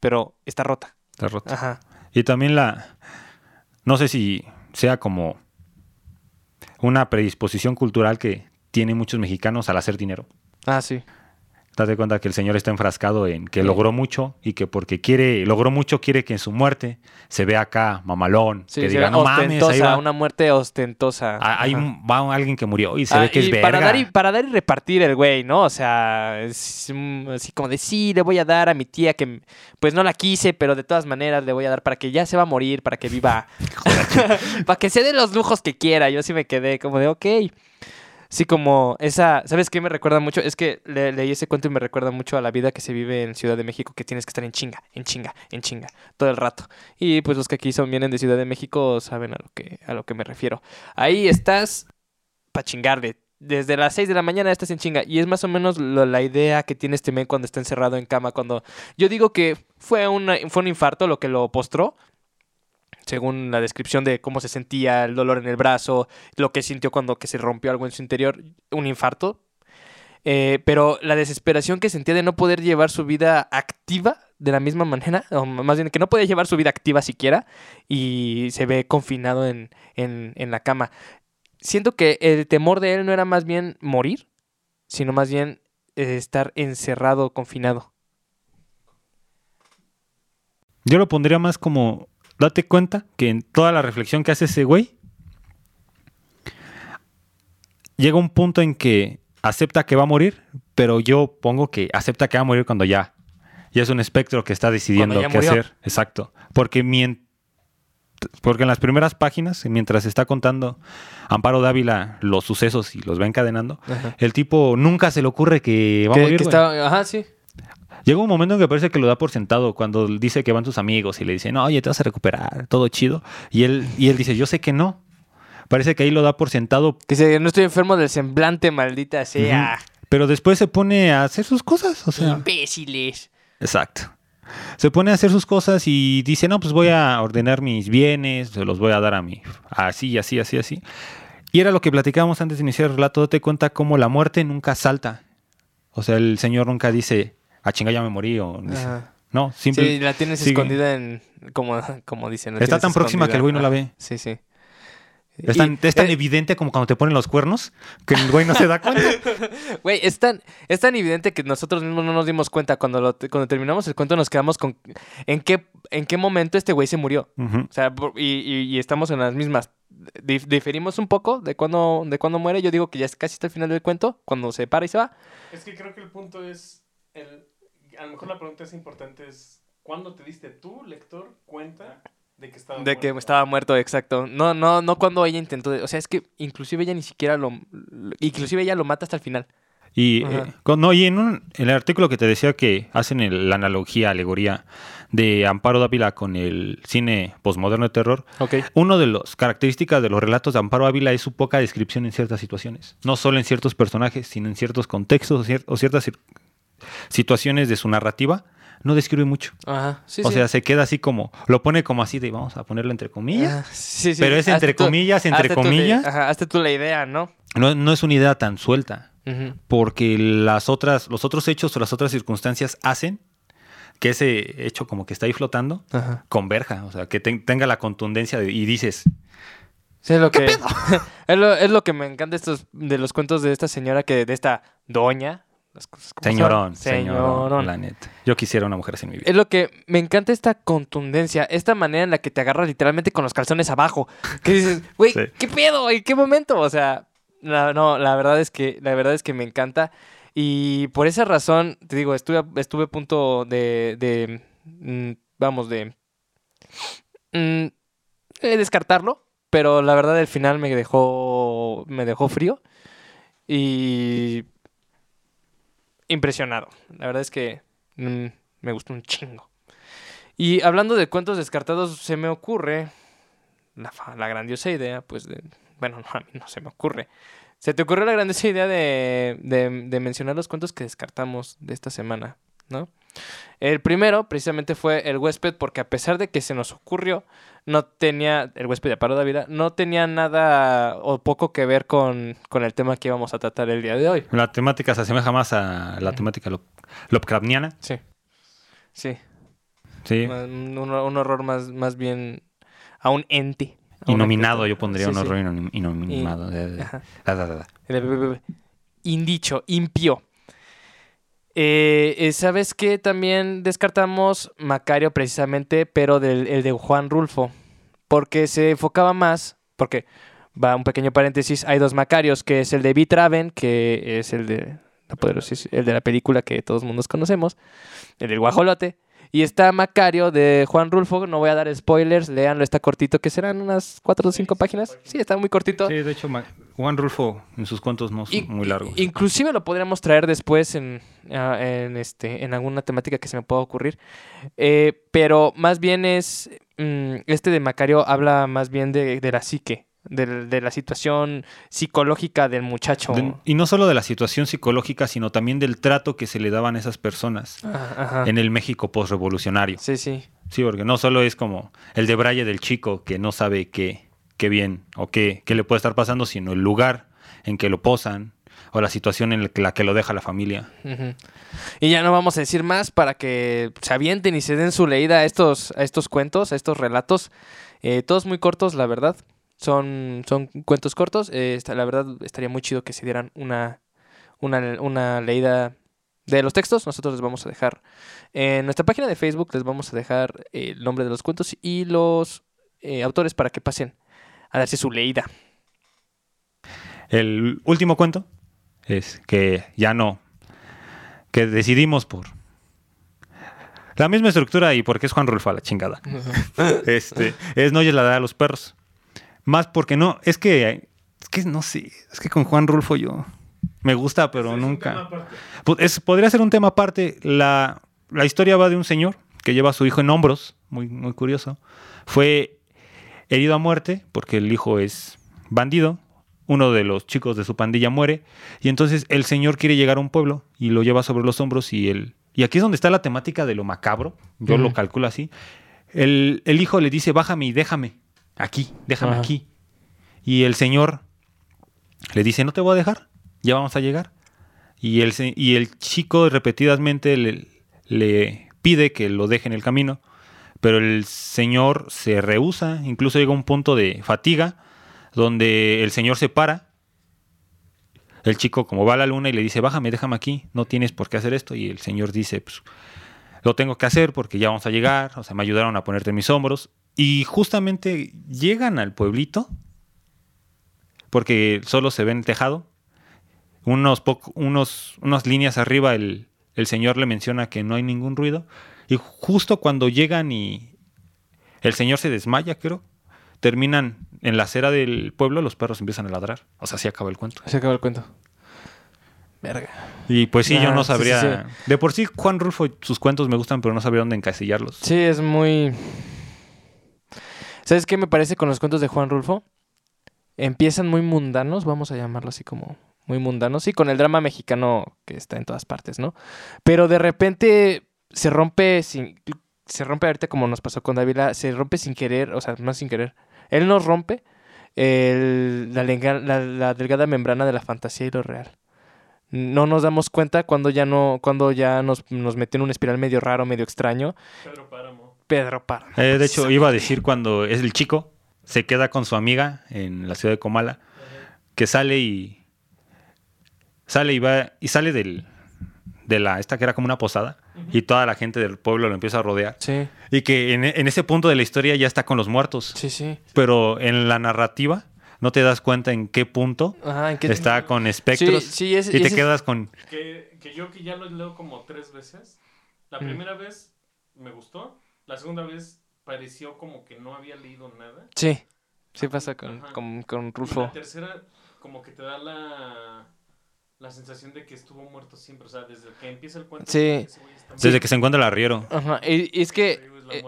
Pero está rota. está roto. Ajá. Y también la... No sé si sea como una predisposición cultural que tienen muchos mexicanos al hacer dinero. Ah, sí. Date cuenta que el señor está enfrascado en que logró mucho y que porque quiere, logró mucho, quiere que en su muerte se vea acá mamalón. Sí, que diga, no mames, ahí va, una muerte ostentosa. ah, ahí va alguien que murió y se Ah, ve que es y verga. para dar y para dar y repartir el güey, ¿no? O sea, es mm, así como de sí, le voy a dar a mi tía que pues no la quise, pero de todas maneras le voy a dar para que ya se va a morir, para que viva, para que se dé los lujos que quiera. Yo sí me quedé como de ok. Sí, como esa, ¿sabes qué me recuerda mucho? Es que le- leí ese cuento y me recuerda mucho a la vida que se vive en Ciudad de México, que tienes que estar en chinga, en chinga, en chinga, todo el rato. Y pues los que aquí son vienen de Ciudad de México saben a lo que, a lo que me refiero. Ahí estás para chingarle. Desde las 6 de la mañana estás en chinga. Y es más o menos la idea que tiene este men cuando está encerrado en cama. Cuando yo digo que fue, una, fue un infarto lo que lo postró. Según la descripción de cómo se sentía, el dolor en el brazo, lo que sintió cuando que se rompió algo en su interior, un infarto. Eh, pero la desesperación que sentía de no poder llevar su vida activa de la misma manera, o más bien que no podía llevar su vida activa siquiera, y se ve confinado en, en, la cama siento que el temor de él no era más bien morir, sino más bien eh, estar encerrado, confinado. Yo lo pondría más como, date cuenta que en toda la reflexión que hace ese güey, llega un punto en que acepta que va a morir, pero yo pongo que acepta que va a morir cuando ya. Ya es un espectro que está decidiendo qué murió. hacer. Exacto. Porque, mien- porque en las primeras páginas, mientras está contando Amparo Dávila los sucesos y los va encadenando, Ajá. el tipo nunca se le ocurre que va a morir. que Ajá, sí. Llega un momento en que parece que lo da por sentado cuando dice que van sus amigos y le dicen, oye, te vas a recuperar, todo chido. Y él, y él dice, yo sé que no. Parece que ahí lo da por sentado, Dice, no estoy enfermo del semblante, maldita sea. pero después se pone a hacer sus cosas. O sea, Imbéciles. exacto. Se pone a hacer sus cosas y dice, no, pues voy a ordenar mis bienes, se los voy a dar a mí, así, así, así, así. Y era lo que platicábamos antes de iniciar el relato, date cuenta cómo la muerte nunca salta. O sea, el Señor nunca dice, a chinga ya me morí, o no, simple, Sí, la tienes sigue. escondida en. Como, como dicen. Está tan próxima que el güey no la ve. Ah, Sí, sí. Es tan, Y- es tan eh, evidente como cuando te ponen los cuernos que el güey no se da cuenta. Güey, es tan, es tan evidente que nosotros mismos no nos dimos cuenta. Cuando, lo- cuando terminamos el cuento nos quedamos con... ¿En qué, en qué momento este güey se murió? O sea, y, y- y estamos en las mismas. Dif- diferimos un poco de cuándo de cuándo muere. Yo digo que ya es casi hasta el final del cuento, cuando se para y se va. Es que creo que el punto es. El, a lo mejor la pregunta es importante: es ¿cuándo te diste tú, lector, cuenta de que estaba De que muerto? estaba muerto, exacto. No, no, no cuando ella intentó. de- o sea, es que inclusive ella ni siquiera lo. Inclusive ella lo mata hasta el final. Y, eh, con- no, y en, un- en el artículo que te decía que hacen el- la analogía, alegoría de Amparo Dávila con el cine postmoderno de terror, Ok. una de las características de los relatos de Amparo Ávila es su poca descripción en ciertas situaciones. No solo en ciertos personajes, sino en ciertos contextos o, cier- o ciertas cir- situaciones de su narrativa. No describe mucho. Ajá. Sí, o sí. sea, se queda así como, lo pone como así de, vamos a ponerlo entre comillas. Ah, sí. Pero es entre tú- comillas, entre hazte tú de- comillas. ajá, hazte tú la idea, ¿no? No, no es una idea tan suelta. Porque las otras, los otros hechos o las otras circunstancias hacen que ese hecho como que está ahí flotando Ajá. converja, o sea, que ten- tenga la contundencia de- y dices, Sí, es lo que. es, lo, es lo que me encanta estos, de los cuentos de esta señora que, de esta doña. Las cosas como señorón, señorón, Señorón. la neta. Yo quisiera una mujer así en mi vida. Es lo que me encanta esta contundencia, esta manera en la que te agarras literalmente con los calzones abajo. Que dices, güey, Sí. ¿qué pedo? ¿En qué momento? O sea, la- no, la verdad es que, la verdad es que me encanta. Y por esa razón, te digo, estuve, a- estuve a punto de, de mm, vamos, de mm, eh, descartarlo. Pero la verdad, el final me dejó, me dejó frío. Y impresionado. La verdad es que mm, me gustó un chingo. Y hablando de cuentos descartados, se me ocurre la, la grandiosa idea, pues, de, bueno, no, a mí no se me ocurre. Se te ocurrió la grandiosa idea de, de, de mencionar los cuentos que descartamos de esta semana, ¿no? El primero, precisamente, fue El huésped, porque a pesar de que se nos ocurrió, no tenía, el huésped de Paro Dávila, no tenía nada o poco que ver con, con el tema que íbamos a tratar el día de hoy. La temática se asemeja más a la temática lo- Lovecraftiana. Sí. Sí. Sí. Un, un horror más, más bien a un ente. a yo pondría Sí, un sí. horror. El- Indicho, impío. Eh, eh, ¿Sabes qué? También descartamos Macario precisamente, pero del, el de Juan Rulfo. Porque se enfocaba más, porque va un pequeño paréntesis, hay dos Macarios, que es el de Vitraven, que es el de la el de la película que todos mundos conocemos, el del guajolote, y está Macario de Juan Rulfo, no voy a dar spoilers, léanlo, está cortito, que serán unas cuatro o cinco páginas. Sí, está muy cortito. Sí, de hecho, Juan Rulfo en sus cuentos no son Y- muy largos. Inclusive lo podríamos traer después en, ah, en, este, en alguna temática que se me pueda ocurrir. Eh, pero más bien es. mm, este de Macario habla más bien de, de la psique, de, de la situación psicológica del muchacho. De- y no solo de la situación psicológica, sino también del trato que se le daban a esas personas Ah, ajá. en el México postrevolucionario. Sí, sí. Sí, porque no solo es como el de Braille del chico que no sabe qué, qué bien o qué, qué le puede estar pasando, sino el lugar en que lo posan o la situación en la que lo deja la familia. Y ya no vamos a decir más para que se avienten y se den su leída a estos, a estos cuentos, a estos relatos. Eh, todos muy cortos, la verdad. Son, son cuentos cortos. Eh, la verdad, estaría muy chido que se dieran una, una, una leída de los textos, nosotros les vamos a dejar en nuestra página de Facebook, les vamos a dejar el nombre de los cuentos y los eh, autores para que pasen a darse su leída. El último cuento es que ya no, que decidimos por la misma estructura y porque es Juan Rulfo a la chingada. este, es No oyes la a los perros. Más porque no, es que, es que no sé, es que con Juan Rulfo yo me gusta, pero nunca. Es- podría ser un tema aparte. La, la historia va de un señor que lleva a su hijo en hombros, muy, muy curioso. Fue herido a muerte porque el hijo es bandido. Uno de los chicos de su pandilla muere. Y entonces el señor quiere llegar a un pueblo y lo lleva sobre los hombros. Y, el, y aquí es donde está la temática de lo macabro. Yo lo calculo así. El, el hijo le dice: Bájame y déjame. Aquí, déjame aquí. Y el señor le dice: No te voy a dejar. Ya vamos a llegar. Y el, y el chico repetidamente le, le pide que lo deje en el camino, pero el señor se rehúsa, incluso llega un punto de fatiga, donde el señor se para, el chico como va a la luna y le dice, bájame, déjame aquí, no tienes por qué hacer esto, y el señor dice, pues lo tengo que hacer porque ya vamos a llegar, o sea, me ayudaron a ponerte en mis hombros, y justamente llegan al pueblito, porque solo se ve en el tejado, unos, unos unas líneas arriba el, el señor le menciona que no hay ningún ruido. Y justo cuando llegan y el señor se desmaya, creo, terminan en la acera del pueblo, los perros empiezan a ladrar. O sea, así acaba el cuento. Se acaba el cuento. Verga. Y pues sí, yo Ah, no sí, sí, sabría. De por sí, Juan Rulfo, sus cuentos me gustan, pero no sabría dónde encasillarlos. Sí, es muy... ¿Sabes qué me parece con los cuentos de Juan Rulfo? Empiezan muy mundanos, vamos a llamarlo así como muy mundanos, sí, con el drama mexicano que está en todas partes, ¿no? Pero de repente se rompe sin... Se rompe ahorita como nos pasó con Dávila, se rompe sin querer, o sea, más sin querer. Él nos rompe el- la, lenga- la- la delgada membrana de la fantasía y lo real. No nos damos cuenta cuando ya no, cuando ya nos, nos metió en un espiral medio raro, medio extraño. Pedro Páramo. Pedro Páramo. Eh, de hecho, iba a decir cuando es el chico, se queda con su amiga en la ciudad de Comala, que sale y. Sale y va. Y sale del. De la. Esta que era como una posada. Y toda la gente del pueblo lo empieza a rodear. Sí, Y que en, en ese punto de la historia ya está con los muertos. sí, sí. Pero en la narrativa no te das cuenta en qué punto Ajá, ¿en qué está con espectros. Sí, sí, es- y te ese- quedas con. Que, que yo que ya lo leo como tres veces. La Mm. primera vez me gustó. La segunda vez pareció como que no había leído nada. Sí, sí pasa con, con, con Y Rulfo. la tercera como que te da la, la sensación de que estuvo muerto siempre. O sea, desde que empieza el cuento. Sí. Desde que se encuentra el arriero. Ajá, y, y es que... Eh.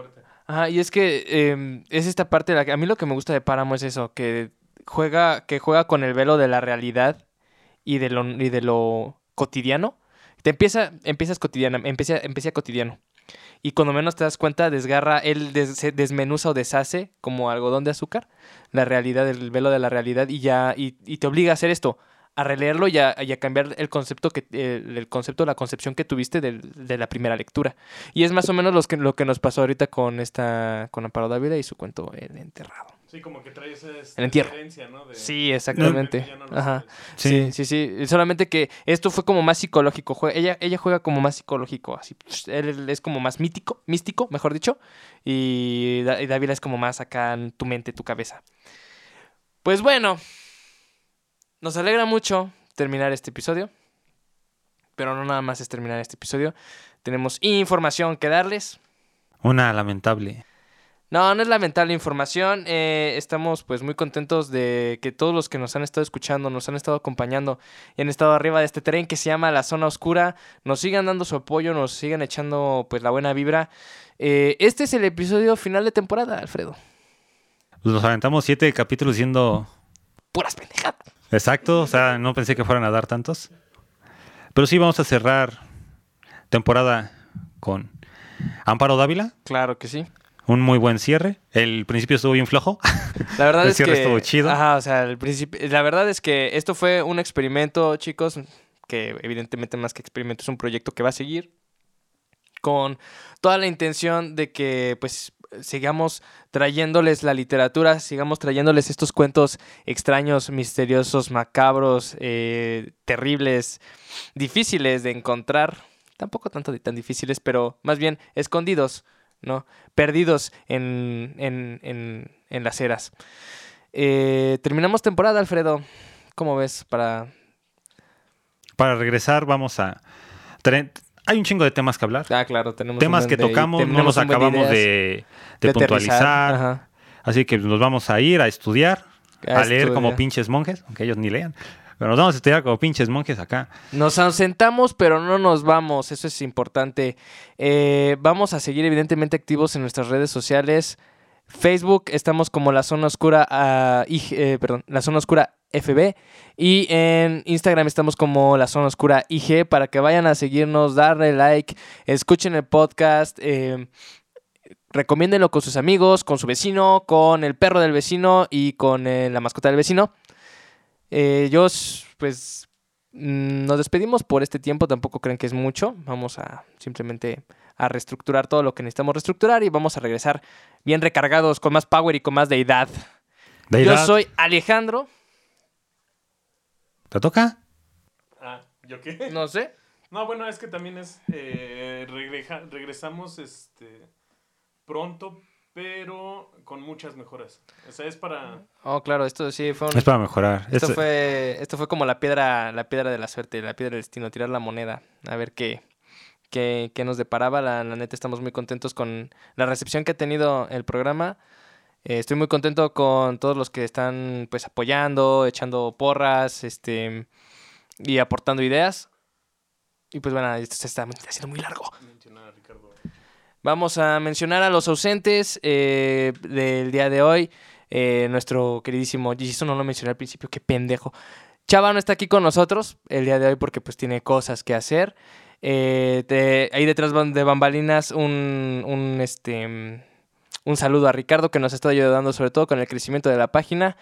Ajá, y es que eh, es esta parte, de la que- a mí lo que me gusta de Páramo es eso, que juega, que juega con el velo de la realidad y de lo, y de lo cotidiano. Te empieza, empiezas cotidiana, empieza, empieza cotidiano. Y cuando menos te das cuenta, desgarra, él des- se desmenuza o deshace como algodón de azúcar la realidad, el velo de la realidad y ya, y, y te obliga a hacer esto, a releerlo y a, y a cambiar el concepto que, el, el concepto, la concepción que tuviste del- de la primera lectura. Y es más o menos los que, lo que nos pasó ahorita con esta, con Amparo Dávila y su cuento El Enterrado. Sí, como que trae esa El entierro. herencia, ¿no? De- Sí, exactamente. No lo Ajá. Sí, sí, sí. Solamente que esto fue como más psicológico. Ella, ella juega como más psicológico. Así, él es como más mítico, místico, mejor dicho. Y, y Dávila es como más acá en tu mente, tu cabeza. Pues bueno, nos alegra mucho terminar este episodio. Pero no nada más es terminar este episodio. Tenemos información que darles. Una lamentable. No, no es lamentable información. eh, estamos pues muy contentos de que todos los que nos han estado escuchando, nos han estado acompañando y han estado arriba de este tren que se llama La Zona Oscura, nos sigan dando su apoyo, nos sigan echando pues la buena vibra. Eh, este es el episodio final de temporada, Alfredo. Pues nos aventamos siete capítulos siendo Puras pendejadas. Exacto. O sea, no pensé que fueran a dar tantos. Pero sí vamos a cerrar temporada con Amparo Dávila. Claro que sí. Un muy buen cierre. El principio estuvo bien flojo. La verdad El es cierre que estuvo chido. Ajá, o sea, el principio, la verdad es que esto fue un experimento, chicos, que evidentemente más que experimento es un proyecto que va a seguir con toda la intención de que pues sigamos trayéndoles la literatura, sigamos trayéndoles estos cuentos extraños, misteriosos, macabros, eh, terribles, difíciles de encontrar. Tampoco tanto tan difíciles, pero más bien escondidos, ¿no? Perdidos en, en, en, en las eras. Eh, terminamos temporada, Alfredo. ¿Cómo ves para Para regresar, vamos a. Hay un chingo de temas que hablar. Ah, claro, tenemos temas que tocamos, no buen acabamos de, de de aterrizar, puntualizar. ajá. Así que nos vamos a ir a estudiar, A a, leer como pinches monjes, aunque ellos ni lean. Pero nos vamos a estudiar como pinches monjes acá. Nos ausentamos, pero no nos vamos. Eso es importante. Eh, vamos a seguir, evidentemente, activos en nuestras redes sociales. Facebook, estamos como la zona oscura, ah, IG, eh, perdón, la zona oscura FB. Y en Instagram estamos como la zona oscura IG para que vayan a seguirnos, darle like, escuchen el podcast. eh, recomiéndenlo con sus amigos, con su vecino, con el perro del vecino y con eh, la mascota del vecino. Eh, yo, pues, mm, nos despedimos por este tiempo. Tampoco creen que es mucho. Vamos a simplemente a reestructurar todo lo que necesitamos reestructurar y vamos a regresar bien recargados, con más power y con más deidad. Deidad, Yo soy Alejandro. ¿Te toca? Ah, ¿yo qué? No sé. No, bueno, es que también es. eh, regreja- regresamos este pronto, pero con muchas mejoras. O sea, es para. Oh, claro, esto sí fue un- Es para mejorar. Esto Este- fue, esto fue como la piedra, la piedra de la suerte, la piedra del destino, tirar la moneda, a ver qué, qué, qué nos deparaba. La, la neta, estamos muy contentos con la recepción que ha tenido el programa. Eh, estoy muy contento con todos los que están pues apoyando, echando porras, este y aportando ideas. Y pues bueno, esto se está haciendo muy largo. mencionar a Ricardo. Vamos a mencionar a los ausentes eh, del día de hoy. Eh, nuestro queridísimo, y eso no lo mencioné al principio, qué pendejo. Chava no está aquí con nosotros el día de hoy porque pues tiene cosas que hacer. Eh, ahí detrás de bambalinas un, un, este, un saludo a Ricardo que nos está ayudando sobre todo con el crecimiento de la página.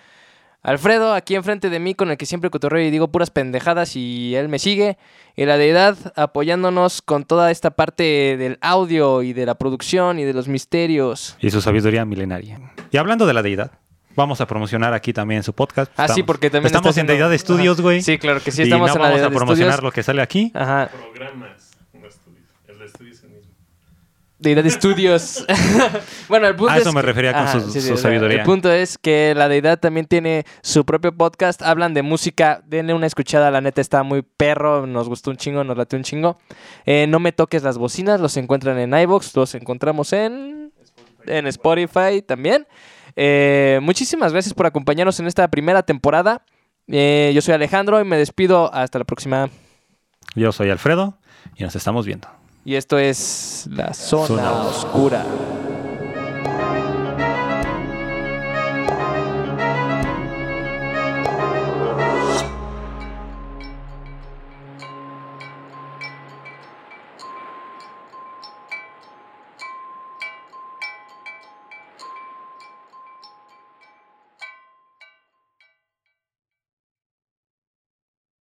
Alfredo, aquí enfrente de mí, con el que siempre cotorreo y digo puras pendejadas y él me sigue. Y la deidad apoyándonos con toda esta parte del audio y de la producción y de los misterios. Y su sabiduría milenaria. Y hablando de la deidad, vamos a promocionar aquí también su podcast. Ah, sí, porque también está Estamos en haciendo- Deidad Studios, güey. Sí, claro que sí, y estamos no en la vamos Deidad a promocionar lo que sale aquí. Ajá, Programas, no estudios. El de estudios es el mismo. Deidad Studios. bueno, el punto A eso es me que- refería con su- su sabiduría. El punto es que la Deidad también tiene su propio podcast. Hablan de música. Denle una escuchada. La neta está muy perro. Nos gustó un chingo. Nos late un chingo. Eh, no me toques las bocinas. Los encuentran en iVoox. Los encontramos en, en Spotify también. Eh, muchísimas gracias por acompañarnos en esta primera temporada. Eh, yo soy Alejandro y me despido. Hasta la próxima. Yo soy Alfredo y nos estamos viendo. Y esto es La Zona, Zona Oscura.